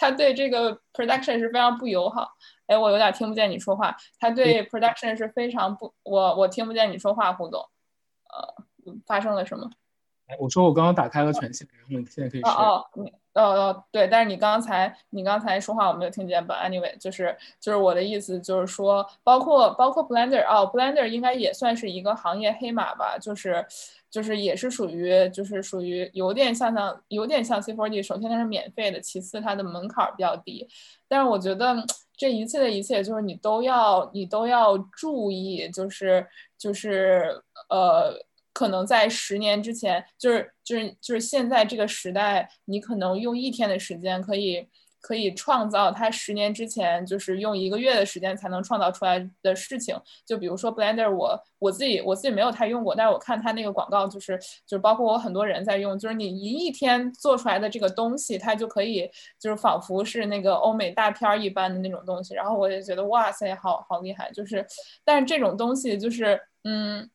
他对这个 production 是非常不友好。哎，我有点听不见你说话。他对 production 是非常不，我我听不见你说话，胡总。呃，发生了什么？哎，我说我刚刚打开了权限，然后你现在可以说。哦哦，哦哦，对，但是你刚才你刚才说话我没有听见。But anyway，就是就是我的意思就是说，包括包括 Blender，哦，Blender 应该也算是一个行业黑马吧，就是。就是也是属于，就是属于有点像像有点像 C4D。首先它是免费的，其次它的门槛比较低。但是我觉得这一切的一切，就是你都要你都要注意，就是就是呃，可能在十年之前，就是就是就是现在这个时代，你可能用一天的时间可以。可以创造他十年之前就是用一个月的时间才能创造出来的事情，就比如说 Blender，我我自己我自己没有太用过，但是我看他那个广告，就是就是包括我很多人在用，就是你一一天做出来的这个东西，它就可以就是仿佛是那个欧美大片一般的那种东西，然后我也觉得哇塞，好好厉害，就是但是这种东西就是嗯。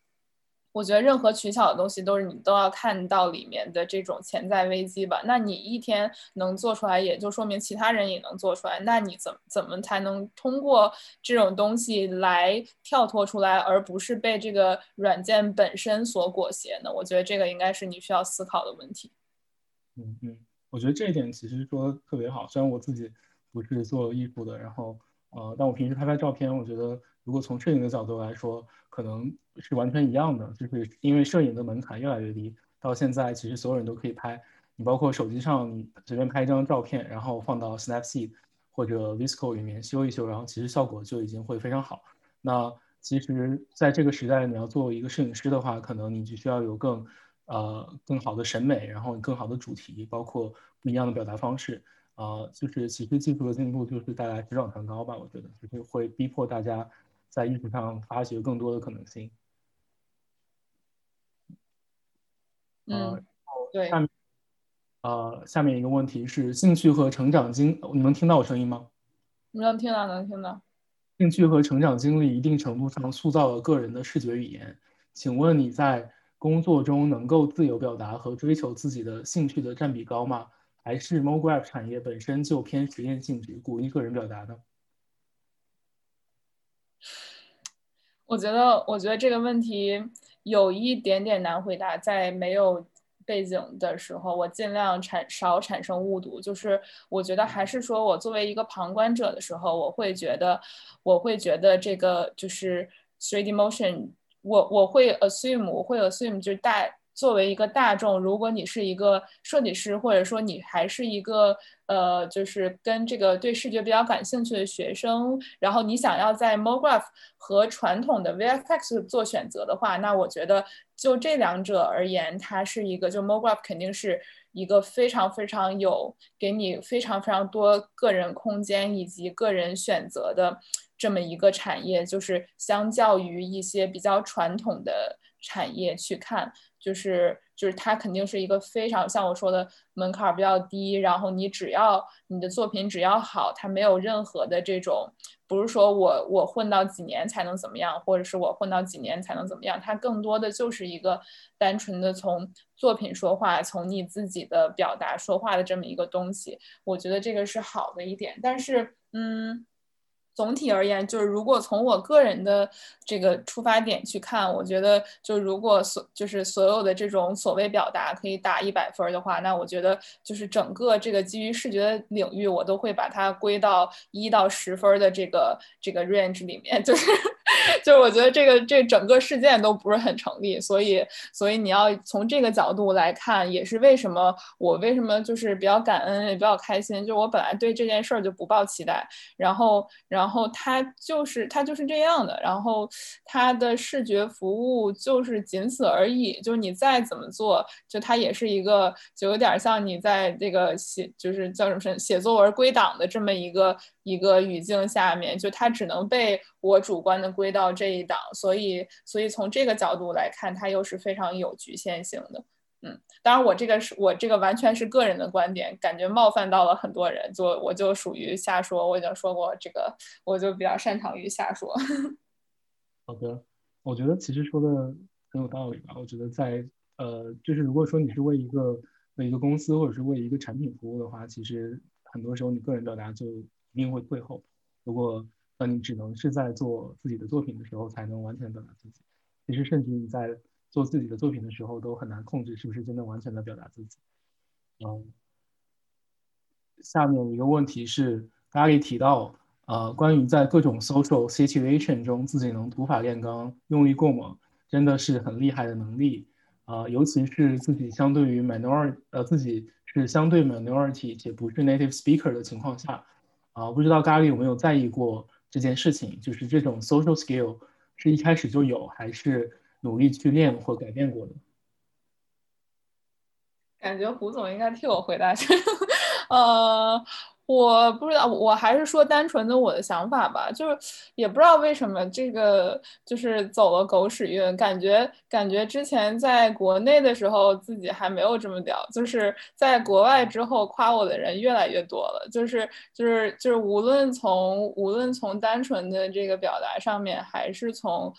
我觉得任何取巧的东西都是你都要看到里面的这种潜在危机吧。那你一天能做出来，也就说明其他人也能做出来。那你怎么怎么才能通过这种东西来跳脱出来，而不是被这个软件本身所裹挟呢？我觉得这个应该是你需要思考的问题。嗯嗯，我觉得这一点其实说特别好。虽然我自己不是做艺术的，然后呃，但我平时拍拍照片，我觉得如果从摄影的角度来说。可能是完全一样的，就是因为摄影的门槛越来越低，到现在其实所有人都可以拍。你包括手机上，随便拍一张照片，然后放到 Snapseed 或者 VSCO 里面修一修，然后其实效果就已经会非常好。那其实在这个时代，你要做一个摄影师的话，可能你就需要有更呃更好的审美，然后更好的主题，包括不一样的表达方式。啊，就是其实技术的进步就是带来水涨船高吧，我觉得就是会逼迫大家在艺术上发掘更多的可能性。嗯，对。下面，呃，下面一个问题是兴趣和成长经，你能听到我声音吗？能听到，能听到。兴趣和成长经历一定程度上塑造了个人的视觉语言。请问你在工作中能够自由表达和追求自己的兴趣的占比高吗？还是 MoGraph 产业本身就偏实验性质，鼓励个人表达的？我觉得，我觉得这个问题有一点点难回答。在没有背景的时候，我尽量产少产生误读。就是我觉得，还是说我作为一个旁观者的时候，我会觉得，我会觉得这个就是 three D motion，我我会 assume，我会 assume 就是大。作为一个大众，如果你是一个设计师，或者说你还是一个呃，就是跟这个对视觉比较感兴趣的学生，然后你想要在 MoGraph 和传统的 VFX 做选择的话，那我觉得就这两者而言，它是一个就 MoGraph 肯定是一个非常非常有给你非常非常多个人空间以及个人选择的这么一个产业，就是相较于一些比较传统的产业去看。就是就是它肯定是一个非常像我说的门槛比较低，然后你只要你的作品只要好，它没有任何的这种，不是说我我混到几年才能怎么样，或者是我混到几年才能怎么样，它更多的就是一个单纯的从作品说话，从你自己的表达说话的这么一个东西，我觉得这个是好的一点，但是嗯。总体而言，就是如果从我个人的这个出发点去看，我觉得，就如果所就是所有的这种所谓表达可以打一百分的话，那我觉得就是整个这个基于视觉领域，我都会把它归到一到十分的这个这个 range 里面，就是。就是我觉得这个这整个事件都不是很成立，所以所以你要从这个角度来看，也是为什么我为什么就是比较感恩也比较开心，就我本来对这件事儿就不抱期待，然后然后它就是它就是这样的，然后它的视觉服务就是仅此而已，就是你再怎么做，就它也是一个就有点像你在这个写就是叫什么写作文归档的这么一个。一个语境下面，就它只能被我主观的归到这一档，所以，所以从这个角度来看，它又是非常有局限性的。嗯，当然，我这个是我这个完全是个人的观点，感觉冒犯到了很多人，就我就属于瞎说。我已经说过这个，我就比较擅长于瞎说。好的，我觉得其实说的很有道理吧。我觉得在呃，就是如果说你是为一个为一个公司或者是为一个产品服务的话，其实很多时候你个人表达就。一定会退后。如果当你只能是在做自己的作品的时候，才能完全表达自己。其实，甚至你在做自己的作品的时候，都很难控制是不是真的完全的表达自己。嗯，下面一个问题是，大家提到，呃，关于在各种 social situation 中自己能土法炼钢、用力过猛，真的是很厉害的能力。啊，尤其是自己相对于 minority，呃，自己是相对 minority 且不是 native speaker 的情况下。啊，不知道咖喱有没有在意过这件事情？就是这种 social skill 是一开始就有，还是努力去练或改变过的？感觉胡总应该替我回答。呃。我不知道，我还是说单纯的我的想法吧，就是也不知道为什么这个就是走了狗屎运，感觉感觉之前在国内的时候自己还没有这么屌，就是在国外之后夸我的人越来越多了，就是就是就是无论从无论从单纯的这个表达上面，还是从。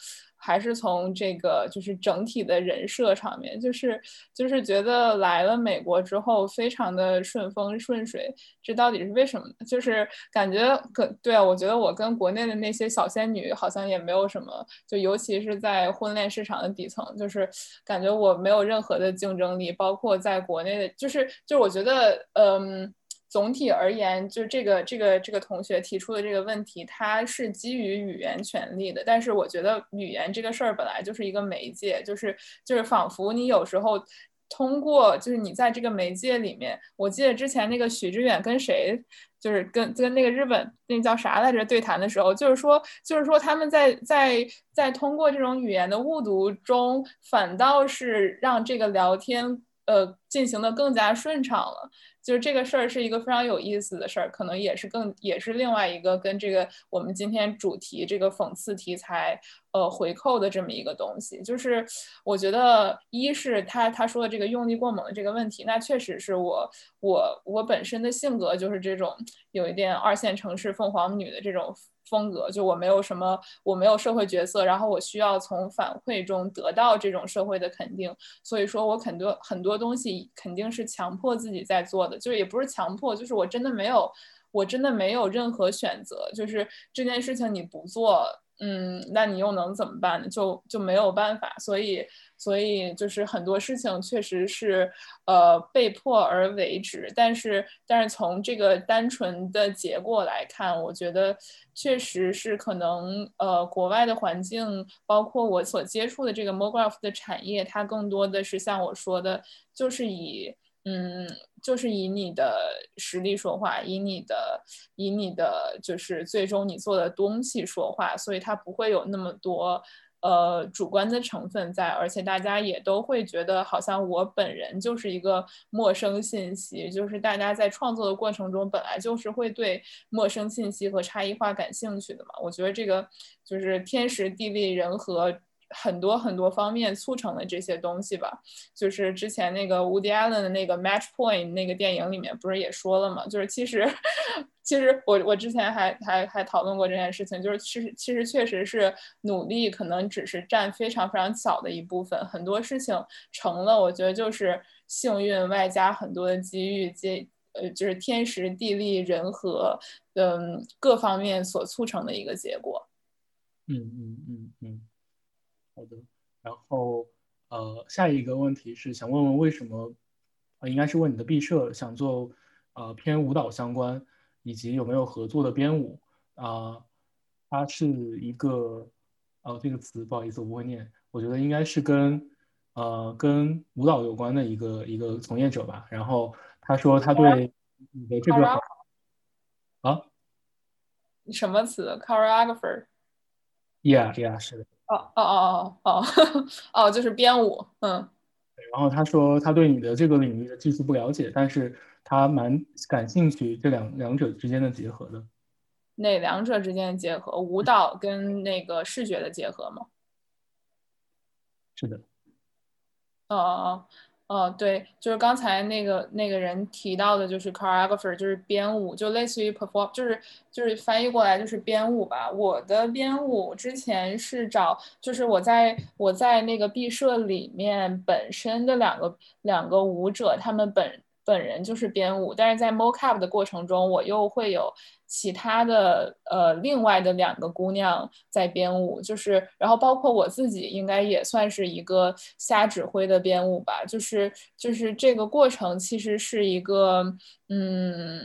还是从这个就是整体的人设上面，就是就是觉得来了美国之后非常的顺风顺水，这到底是为什么呢？就是感觉跟对啊，我觉得我跟国内的那些小仙女好像也没有什么，就尤其是在婚恋市场的底层，就是感觉我没有任何的竞争力，包括在国内的，就是就是我觉得嗯。总体而言，就这个这个这个同学提出的这个问题，它是基于语言权利的。但是我觉得语言这个事儿本来就是一个媒介，就是就是仿佛你有时候通过，就是你在这个媒介里面，我记得之前那个许知远跟谁。就是跟跟那个日本那叫啥来着对谈的时候，就是说就是说他们在在在通过这种语言的误读中，反倒是让这个聊天呃进行的更加顺畅了。就是这个事儿是一个非常有意思的事儿，可能也是更也是另外一个跟这个我们今天主题这个讽刺题材呃回扣的这么一个东西。就是我觉得一是他他说的这个用力过猛的这个问题，那确实是我我我本身的性格就是这种有一点二线城市凤凰女的这种。风格就我没有什么，我没有社会角色，然后我需要从反馈中得到这种社会的肯定，所以说我很多很多东西肯定是强迫自己在做的，就是也不是强迫，就是我真的没有，我真的没有任何选择，就是这件事情你不做。嗯，那你又能怎么办呢？就就没有办法，所以所以就是很多事情确实是呃被迫而为之，但是但是从这个单纯的结果来看，我觉得确实是可能呃国外的环境，包括我所接触的这个 MoGraph 的产业，它更多的是像我说的，就是以。嗯，就是以你的实力说话，以你的，以你的，就是最终你做的东西说话，所以它不会有那么多呃主观的成分在，而且大家也都会觉得好像我本人就是一个陌生信息，就是大家在创作的过程中本来就是会对陌生信息和差异化感兴趣的嘛，我觉得这个就是天时地利人和。很多很多方面促成了这些东西吧，就是之前那个 Woody Allen 的那个 Match Point 那个电影里面不是也说了吗？就是其实，其实我我之前还还还讨论过这件事情，就是其实其实确实是努力可能只是占非常非常小的一部分，很多事情成了，我觉得就是幸运外加很多的机遇，接呃就是天时地利人和嗯各方面所促成的一个结果。嗯嗯嗯嗯。好的，然后呃，下一个问题是想问问为什么，呃，应该是问你的毕设想做呃偏舞蹈相关，以及有没有合作的编舞啊？它是一个呃这个词不好意思我不会念，我觉得应该是跟呃跟舞蹈有关的一个一个从业者吧。然后他说他对你的这个啊什么词？choreographer？Yeah，Yeah，是的。哦哦哦哦哦哦，就是编舞，嗯。然后他说他对你的这个领域的技术不了解，但是他蛮感兴趣这两两者之间的结合的。哪两者之间的结合？舞蹈跟那个视觉的结合吗？是的。哦哦。哦，哦对，就是刚才那个那个人提到的，就是 choreographer，就是编舞，就类似于 perform，就是就是翻译过来就是编舞吧。我的编舞之前是找，就是我在我在那个毕设里面本身的两个两个舞者，他们本本人就是编舞，但是在 mocap 的过程中，我又会有。其他的呃，另外的两个姑娘在编舞，就是然后包括我自己，应该也算是一个瞎指挥的编舞吧。就是就是这个过程其实是一个嗯，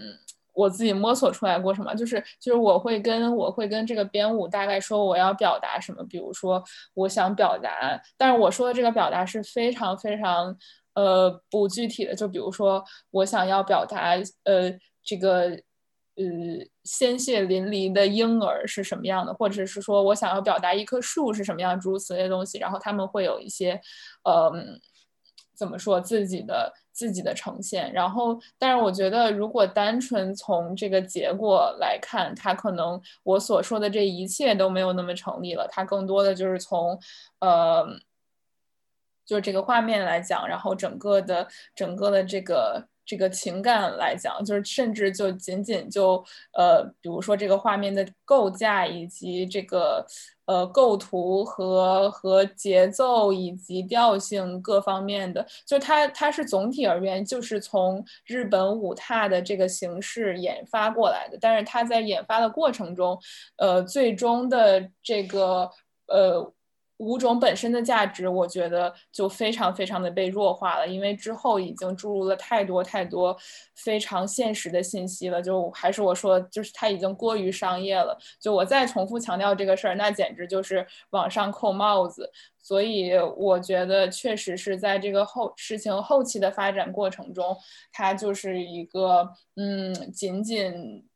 我自己摸索出来过程嘛。就是就是我会跟我会跟这个编舞大概说我要表达什么，比如说我想表达，但是我说的这个表达是非常非常呃不具体的。就比如说我想要表达呃这个。呃，鲜血淋漓的婴儿是什么样的，或者是说我想要表达一棵树是什么样，诸如此类的东西，然后他们会有一些，呃，怎么说自己的自己的呈现。然后，但是我觉得，如果单纯从这个结果来看，它可能我所说的这一切都没有那么成立了。它更多的就是从，呃，就是这个画面来讲，然后整个的整个的这个。这个情感来讲，就是甚至就仅仅就呃，比如说这个画面的构架，以及这个呃构图和和节奏以及调性各方面的，就它它是总体而言就是从日本舞踏的这个形式研发过来的，但是它在研发的过程中，呃，最终的这个呃。舞种本身的价值，我觉得就非常非常的被弱化了，因为之后已经注入了太多太多非常现实的信息了。就还是我说，就是它已经过于商业了。就我再重复强调这个事儿，那简直就是往上扣帽子。所以我觉得，确实是在这个后事情后期的发展过程中，它就是一个嗯，仅仅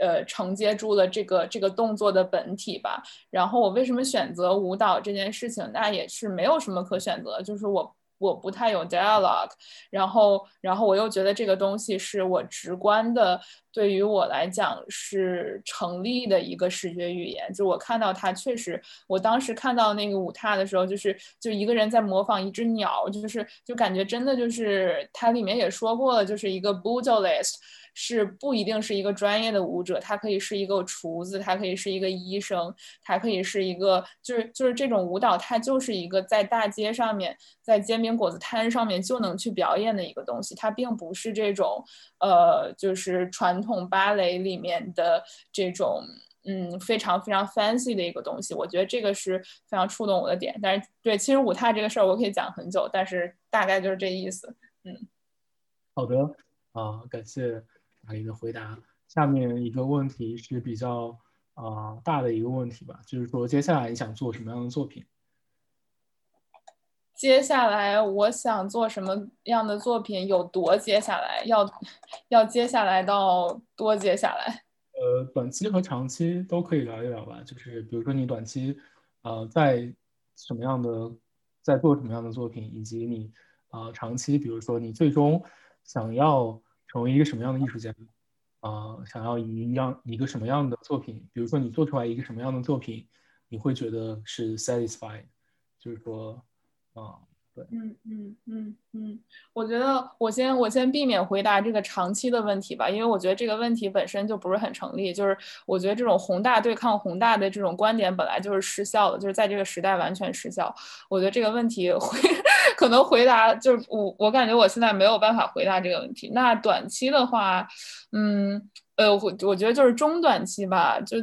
呃承接住了这个这个动作的本体吧。然后我为什么选择舞蹈这件事情？那也是没有什么可选择，就是我。我不太有 dialogue，然后，然后我又觉得这个东西是我直观的，对于我来讲是成立的一个视觉语言。就我看到它确实，我当时看到那个舞踏的时候，就是就一个人在模仿一只鸟，就是就感觉真的就是它里面也说过了，就是一个 b o o d l i s t 是不一定是一个专业的舞者，他可以是一个厨子，他可以是一个医生，他可以是一个，就是就是这种舞蹈，它就是一个在大街上面，在煎饼果子摊上面就能去表演的一个东西，它并不是这种，呃，就是传统芭蕾里面的这种，嗯，非常非常 fancy 的一个东西。我觉得这个是非常触动我的点。但是，对，其实舞踏这个事儿我可以讲很久，但是大概就是这意思。嗯，好的，啊，感谢。一个回答，下面一个问题是比较啊大的一个问题吧，就是说接下来你想做什么样的作品？接下来我想做什么样的作品？有多接下来？要要接下来到多接下来？呃，短期和长期都可以聊一聊吧。就是比如说你短期呃在什么样的在做什么样的作品，以及你啊长期，比如说你最终想要。成为一个什么样的艺术家？啊，想要一样一个什么样的作品？比如说，你做出来一个什么样的作品，你会觉得是 satisfied，就是说，啊。嗯嗯嗯嗯，我觉得我先我先避免回答这个长期的问题吧，因为我觉得这个问题本身就不是很成立。就是我觉得这种宏大对抗宏大的这种观点本来就是失效的，就是在这个时代完全失效。我觉得这个问题回 可能回答就是我我感觉我现在没有办法回答这个问题。那短期的话，嗯呃，我我觉得就是中短期吧，就。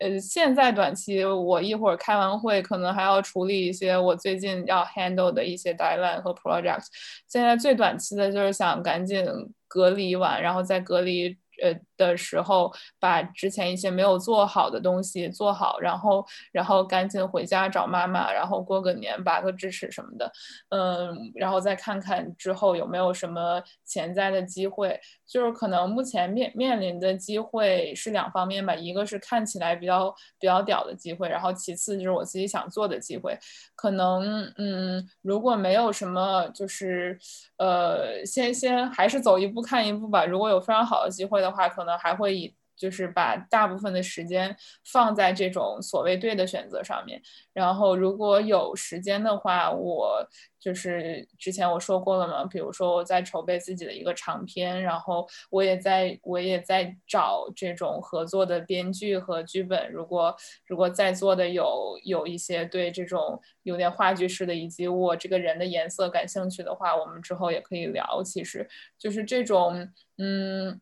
呃，现在短期我一会儿开完会，可能还要处理一些我最近要 handle 的一些 deadline 和 project。现在最短期的就是想赶紧隔离完，然后再隔离。呃的时候，把之前一些没有做好的东西做好，然后然后赶紧回家找妈妈，然后过个年拔个智齿什么的，嗯，然后再看看之后有没有什么潜在的机会。就是可能目前面面临的机会是两方面吧，一个是看起来比较比较屌的机会，然后其次就是我自己想做的机会。可能嗯，如果没有什么，就是呃，先先还是走一步看一步吧。如果有非常好的机会的话，可能还会以。就是把大部分的时间放在这种所谓对的选择上面，然后如果有时间的话，我就是之前我说过了嘛，比如说我在筹备自己的一个长篇，然后我也在我也在找这种合作的编剧和剧本。如果如果在座的有有一些对这种有点话剧式的以及我这个人的颜色感兴趣的话，我们之后也可以聊。其实就是这种嗯。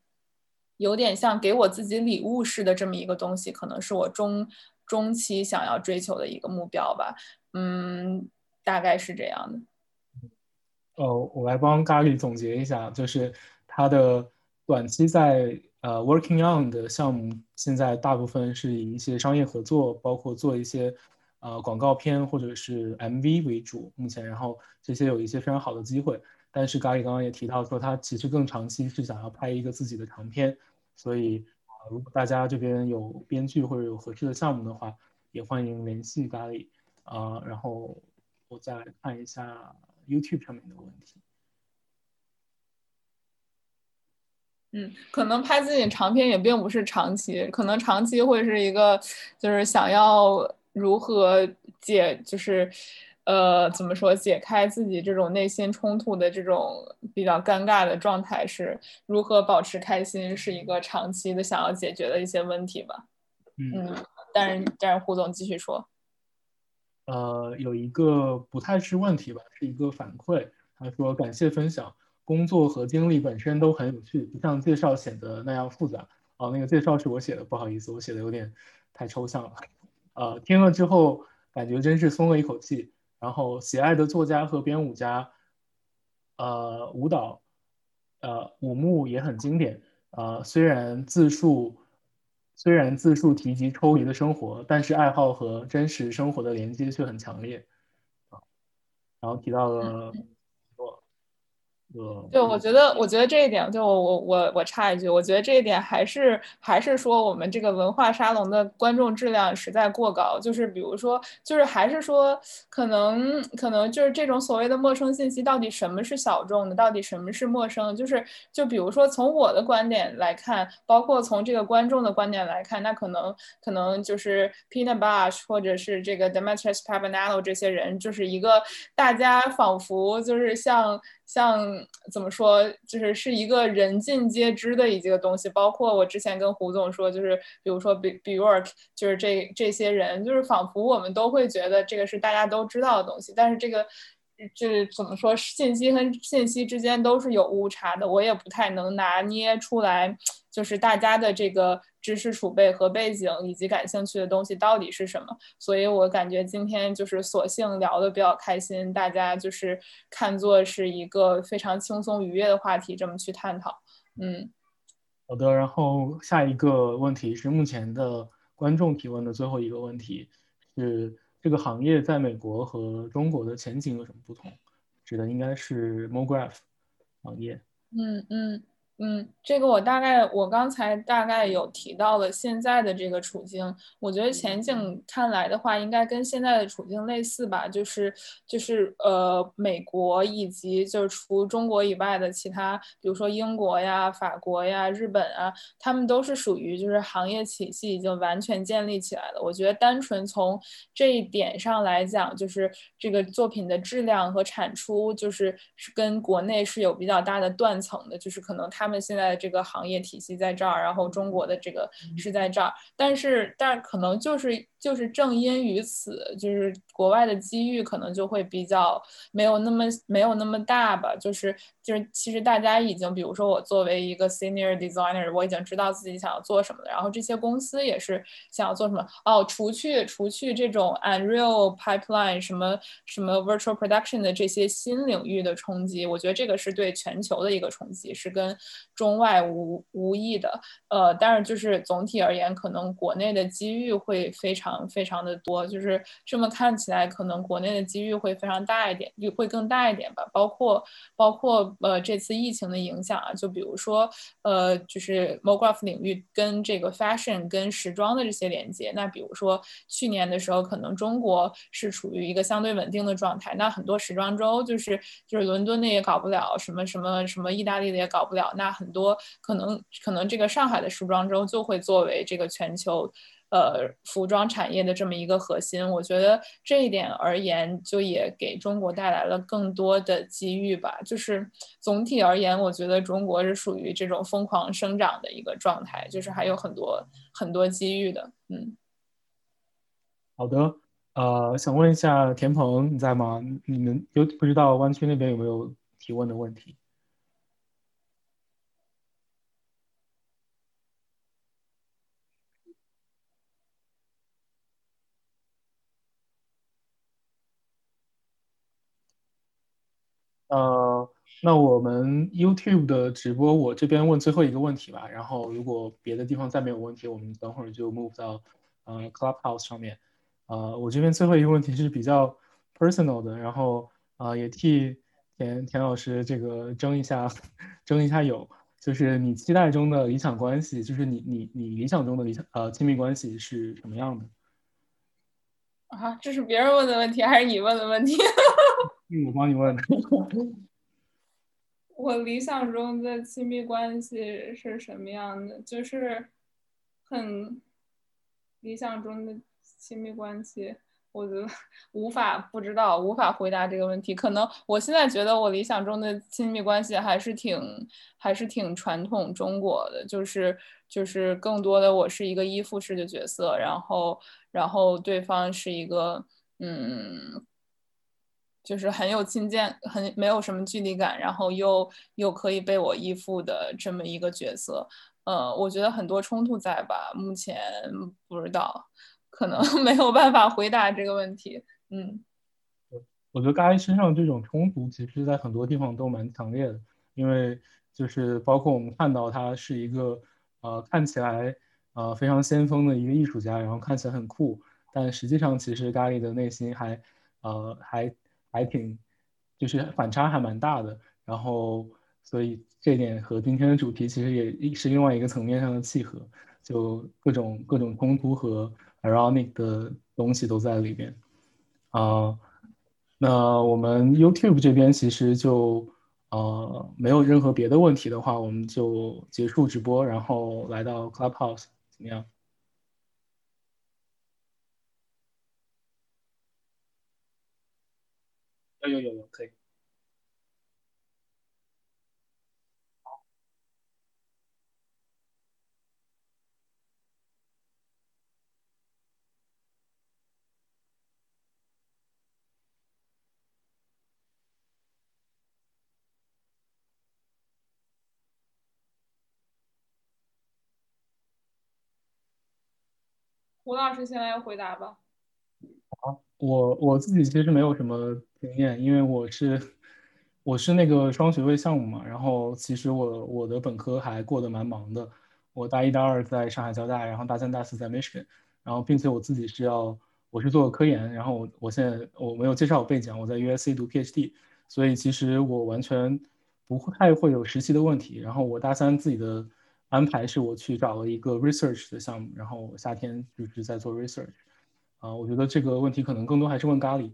有点像给我自己礼物似的这么一个东西，可能是我中中期想要追求的一个目标吧。嗯，大概是这样的。哦，我来帮咖喱总结一下，就是他的短期在呃 working on 的项目，现在大部分是以一些商业合作，包括做一些呃广告片或者是 MV 为主。目前，然后这些有一些非常好的机会。但是咖喱刚刚也提到说，他其实更长期是想要拍一个自己的长片，所以啊，如果大家这边有编剧或者有合适的项目的话，也欢迎联系咖喱啊。然后我再看一下 YouTube 上面的问题。嗯，可能拍自己长片也并不是长期，可能长期会是一个就是想要如何解就是。呃，怎么说？解开自己这种内心冲突的这种比较尴尬的状态，是如何保持开心，是一个长期的想要解决的一些问题吧。嗯，但是但是胡总继续说。呃，有一个不太是问题吧，是一个反馈。他说：“感谢分享，工作和经历本身都很有趣，不像介绍显得那样复杂。”哦，那个介绍是我写的，不好意思，我写的有点太抽象了。呃，听了之后感觉真是松了一口气。然后，喜爱的作家和编舞家，呃，舞蹈，呃，舞幕也很经典。呃，虽然自述，虽然自述提及抽离的生活，但是爱好和真实生活的连接却很强烈。啊，然后提到了。对，我觉得，我觉得这一点，就我我我我插一句，我觉得这一点还是还是说我们这个文化沙龙的观众质量实在过高。就是比如说，就是还是说，可能可能就是这种所谓的陌生信息，到底什么是小众的，到底什么是陌生？就是就比如说从我的观点来看，包括从这个观众的观点来看，那可能可能就是 Pina Bausch 或者是这个 Demetrius Papadopoulos 这些人，就是一个大家仿佛就是像。像怎么说，就是是一个人尽皆知的一个东西。包括我之前跟胡总说，就是比如说 B Bjork，就是这这些人，就是仿佛我们都会觉得这个是大家都知道的东西。但是这个，就是怎么说，信息和信息之间都是有误差的。我也不太能拿捏出来，就是大家的这个。知识储备和背景以及感兴趣的东西到底是什么？所以我感觉今天就是索性聊的比较开心，大家就是看作是一个非常轻松愉悦的话题，这么去探讨。嗯，好的。然后下一个问题是目前的观众提问的最后一个问题，是这个行业在美国和中国的前景有什么不同？指的应该是 MoGraph 行业。嗯嗯。嗯，这个我大概我刚才大概有提到了现在的这个处境，我觉得前景看来的话，应该跟现在的处境类似吧，就是就是呃，美国以及就是除中国以外的其他，比如说英国呀、法国呀、日本啊，他们都是属于就是行业体系已经完全建立起来了。我觉得单纯从这一点上来讲，就是这个作品的质量和产出，就是是跟国内是有比较大的断层的，就是可能它。他们现在的这个行业体系在这儿，然后中国的这个是在这儿，但是，但可能就是就是正因于此，就是国外的机遇可能就会比较没有那么没有那么大吧，就是。就是其实大家已经，比如说我作为一个 senior designer，我已经知道自己想要做什么了。然后这些公司也是想要做什么哦，除去除去这种 Unreal pipeline 什么什么 virtual production 的这些新领域的冲击，我觉得这个是对全球的一个冲击，是跟中外无无异的。呃，但是就是总体而言，可能国内的机遇会非常非常的多。就是这么看起来，可能国内的机遇会非常大一点，会更大一点吧。包括包括。呃，这次疫情的影响啊，就比如说，呃，就是 MoGraph 领域跟这个 fashion 跟时装的这些连接。那比如说去年的时候，可能中国是处于一个相对稳定的状态，那很多时装周就是就是伦敦的也搞不了，什么什么什么意大利的也搞不了，那很多可能可能这个上海的时装周就会作为这个全球。呃，服装产业的这么一个核心，我觉得这一点而言，就也给中国带来了更多的机遇吧。就是总体而言，我觉得中国是属于这种疯狂生长的一个状态，就是还有很多很多机遇的。嗯，好的，呃，想问一下田鹏，你在吗？你们有不知道湾区那边有没有提问的问题？呃，那我们 YouTube 的直播，我这边问最后一个问题吧。然后，如果别的地方再没有问题，我们等会儿就 move 到呃 Clubhouse 上面。呃，我这边最后一个问题是比较 personal 的，然后啊，也替田田老师这个争一下，争一下友，就是你期待中的理想关系，就是你你你理想中的理想呃亲密关系是什么样的？啊，这是别人问的问题还是你问的问题？嗯我帮你问。我理想中的亲密关系是什么样的？就是很理想中的亲密关系，我觉得无法不知道，无法回答这个问题。可能我现在觉得我理想中的亲密关系还是挺还是挺传统中国的，就是就是更多的我是一个依附式的角色，然后然后对方是一个嗯。就是很有亲近，很没有什么距离感，然后又又可以被我依附的这么一个角色，呃，我觉得很多冲突在吧，目前不知道，可能 没有办法回答这个问题。嗯，我觉得嘎一身上这种冲突，其实在很多地方都蛮强烈的，因为就是包括我们看到他是一个呃看起来呃非常先锋的一个艺术家，然后看起来很酷，但实际上其实咖喱的内心还呃还。还挺，就是反差还蛮大的。然后所以这点和今天的主题其实也是另外一个层面上的契合，就各种各种冲突和 ironic 的东西都在里边。啊，那我们 YouTube 这边其实就呃没有任何别的问题的话，我们就结束直播，然后来到 Clubhouse 怎么样？有有有有可以。胡老师先来回答吧。好，我我自己其实没有什么经验，因为我是我是那个双学位项目嘛。然后其实我我的本科还过得蛮忙的。我大一、大二在上海交大，然后大三、大四在 Michigan，然后并且我自己是要我是做科研，然后我我现在我没有介绍我背景，我在 USC 读 PhD，所以其实我完全不太会有实习的问题。然后我大三自己的。安排是我去找了一个 research 的项目，然后我夏天就是在做 research，啊，我觉得这个问题可能更多还是问咖喱。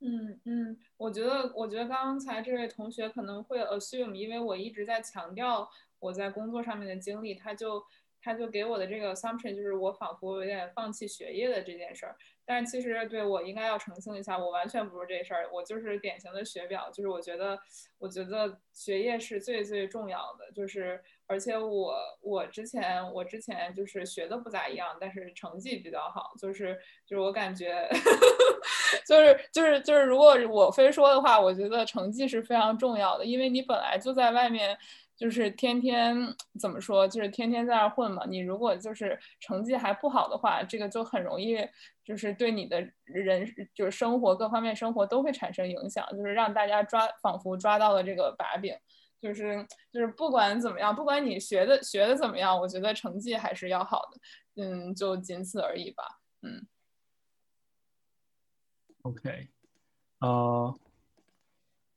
嗯嗯，我觉得我觉得刚才这位同学可能会 assume，因为我一直在强调我在工作上面的经历，他就他就给我的这个 assumption 就是我仿佛有点放弃学业的这件事儿。但其实对我应该要澄清一下，我完全不是这事儿，我就是典型的学表，就是我觉得，我觉得学业是最最重要的，就是而且我我之前我之前就是学的不咋一样，但是成绩比较好，就是就是我感觉，就是就是就是如果我非说的话，我觉得成绩是非常重要的，因为你本来就在外面。就是天天怎么说，就是天天在那混嘛。你如果就是成绩还不好的话，这个就很容易，就是对你的人就是生活各方面生活都会产生影响。就是让大家抓，仿佛抓到了这个把柄。就是就是不管怎么样，不管你学的学的怎么样，我觉得成绩还是要好的。嗯，就仅此而已吧。嗯。OK，呃。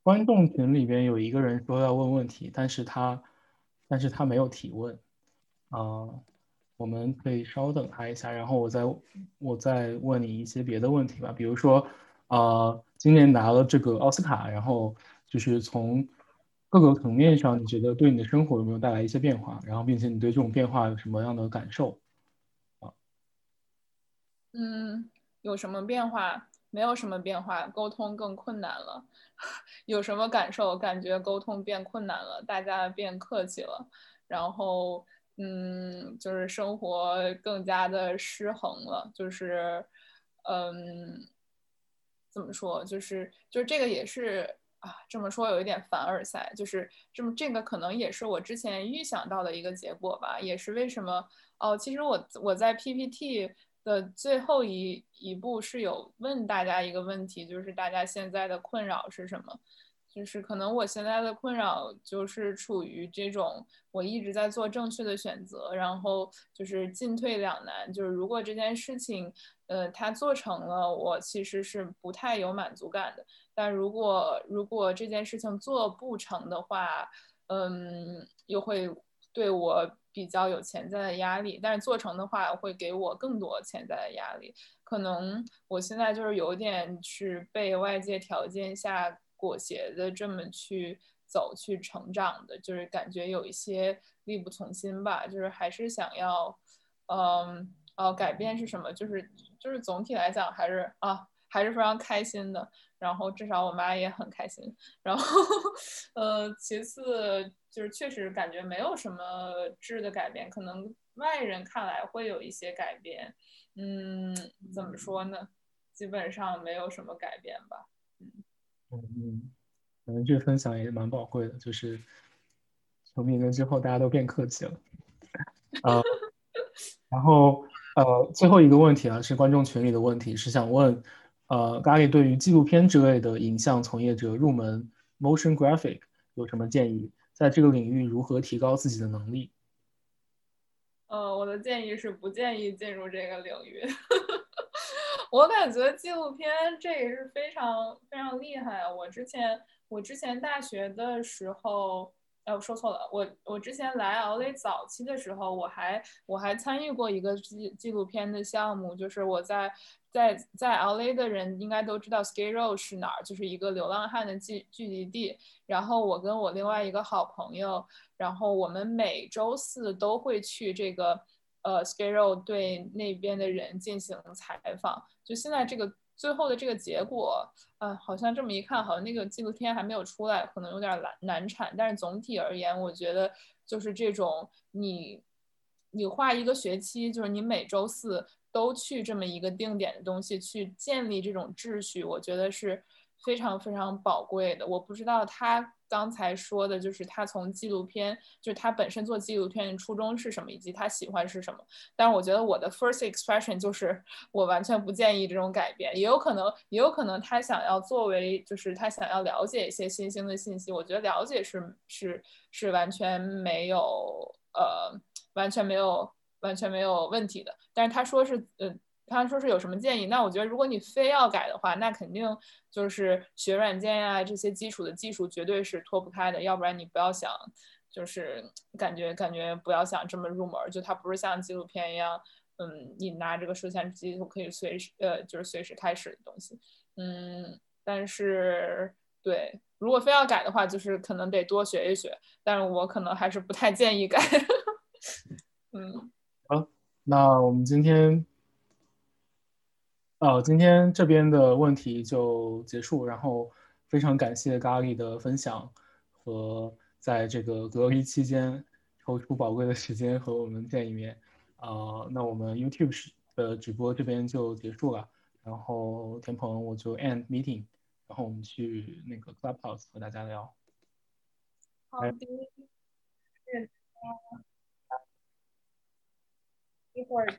观众群里边有一个人说要问问题，但是他，但是他没有提问，啊，我们可以稍等他一下，然后我再我再问你一些别的问题吧，比如说，啊，今年拿了这个奥斯卡，然后就是从各个层面上，你觉得对你的生活有没有带来一些变化？然后，并且你对这种变化有什么样的感受？啊，嗯，有什么变化？没有什么变化，沟通更困难了。有什么感受？感觉沟通变困难了，大家变客气了，然后，嗯，就是生活更加的失衡了。就是，嗯，怎么说？就是，就是这个也是啊。这么说有一点凡尔赛，就是这么这个可能也是我之前预想到的一个结果吧。也是为什么？哦，其实我我在 PPT。的最后一一步是有问大家一个问题，就是大家现在的困扰是什么？就是可能我现在的困扰就是处于这种我一直在做正确的选择，然后就是进退两难。就是如果这件事情，呃，它做成了，我其实是不太有满足感的。但如果如果这件事情做不成的话，嗯，又会对我。比较有潜在的压力，但是做成的话会给我更多潜在的压力。可能我现在就是有点是被外界条件下裹挟的这么去走、去成长的，就是感觉有一些力不从心吧。就是还是想要，嗯，哦，改变是什么？就是就是总体来讲还是啊，还是非常开心的。然后至少我妈也很开心。然后，呃，其次。就是确实感觉没有什么质的改变，可能外人看来会有一些改变，嗯，怎么说呢？基本上没有什么改变吧。嗯嗯，可能这分享也蛮宝贵的，就是从明年之后大家都变客气了。呃，然后呃，最后一个问题啊，是观众群里的问题，是想问，呃，咖喱对于纪录片之类的影像从业者入门 motion graphic 有什么建议？在这个领域如何提高自己的能力？呃，我的建议是不建议进入这个领域。我感觉纪录片这也是非常非常厉害。我之前我之前大学的时候，哎，我说错了。我我之前来 LA 早期的时候，我还我还参与过一个纪纪录片的项目，就是我在在在 LA 的人应该都知道 Skid Row 是哪儿，就是一个流浪汉的聚聚集地。然后我跟我另外一个好朋友，然后我们每周四都会去这个。呃，Skid Row 对那边的人进行采访，就现在这个最后的这个结果，啊，好像这么一看，好像那个纪录片还没有出来，可能有点难难产。但是总体而言，我觉得就是这种你你画一个学期，就是你每周四都去这么一个定点的东西去建立这种秩序，我觉得是非常非常宝贵的。我不知道他。刚才说的就是他从纪录片，就是他本身做纪录片的初衷是什么，以及他喜欢是什么。但是我觉得我的 first expression 就是我完全不建议这种改变，也有可能，也有可能他想要作为，就是他想要了解一些新兴的信息。我觉得了解是是是完全没有呃完全没有完全没有问题的。但是他说是呃。他说是有什么建议？那我觉得，如果你非要改的话，那肯定就是学软件呀，这些基础的技术绝对是脱不开的。要不然你不要想，就是感觉感觉不要想这么入门。就它不是像纪录片一样，嗯，你拿这个摄像机就可以随时呃，就是随时开始的东西。嗯，但是对，如果非要改的话，就是可能得多学一学。但是我可能还是不太建议改。嗯，好，那我们今天。呃，今天这边的问题就结束，然后非常感谢咖喱的分享和在这个隔离期间抽出宝贵的时间和我们见一面。呃，那我们 YouTube 的直播这边就结束了，然后田鹏我就 end meeting，然后我们去那个 Clubhouse 和大家聊。好的，一会儿。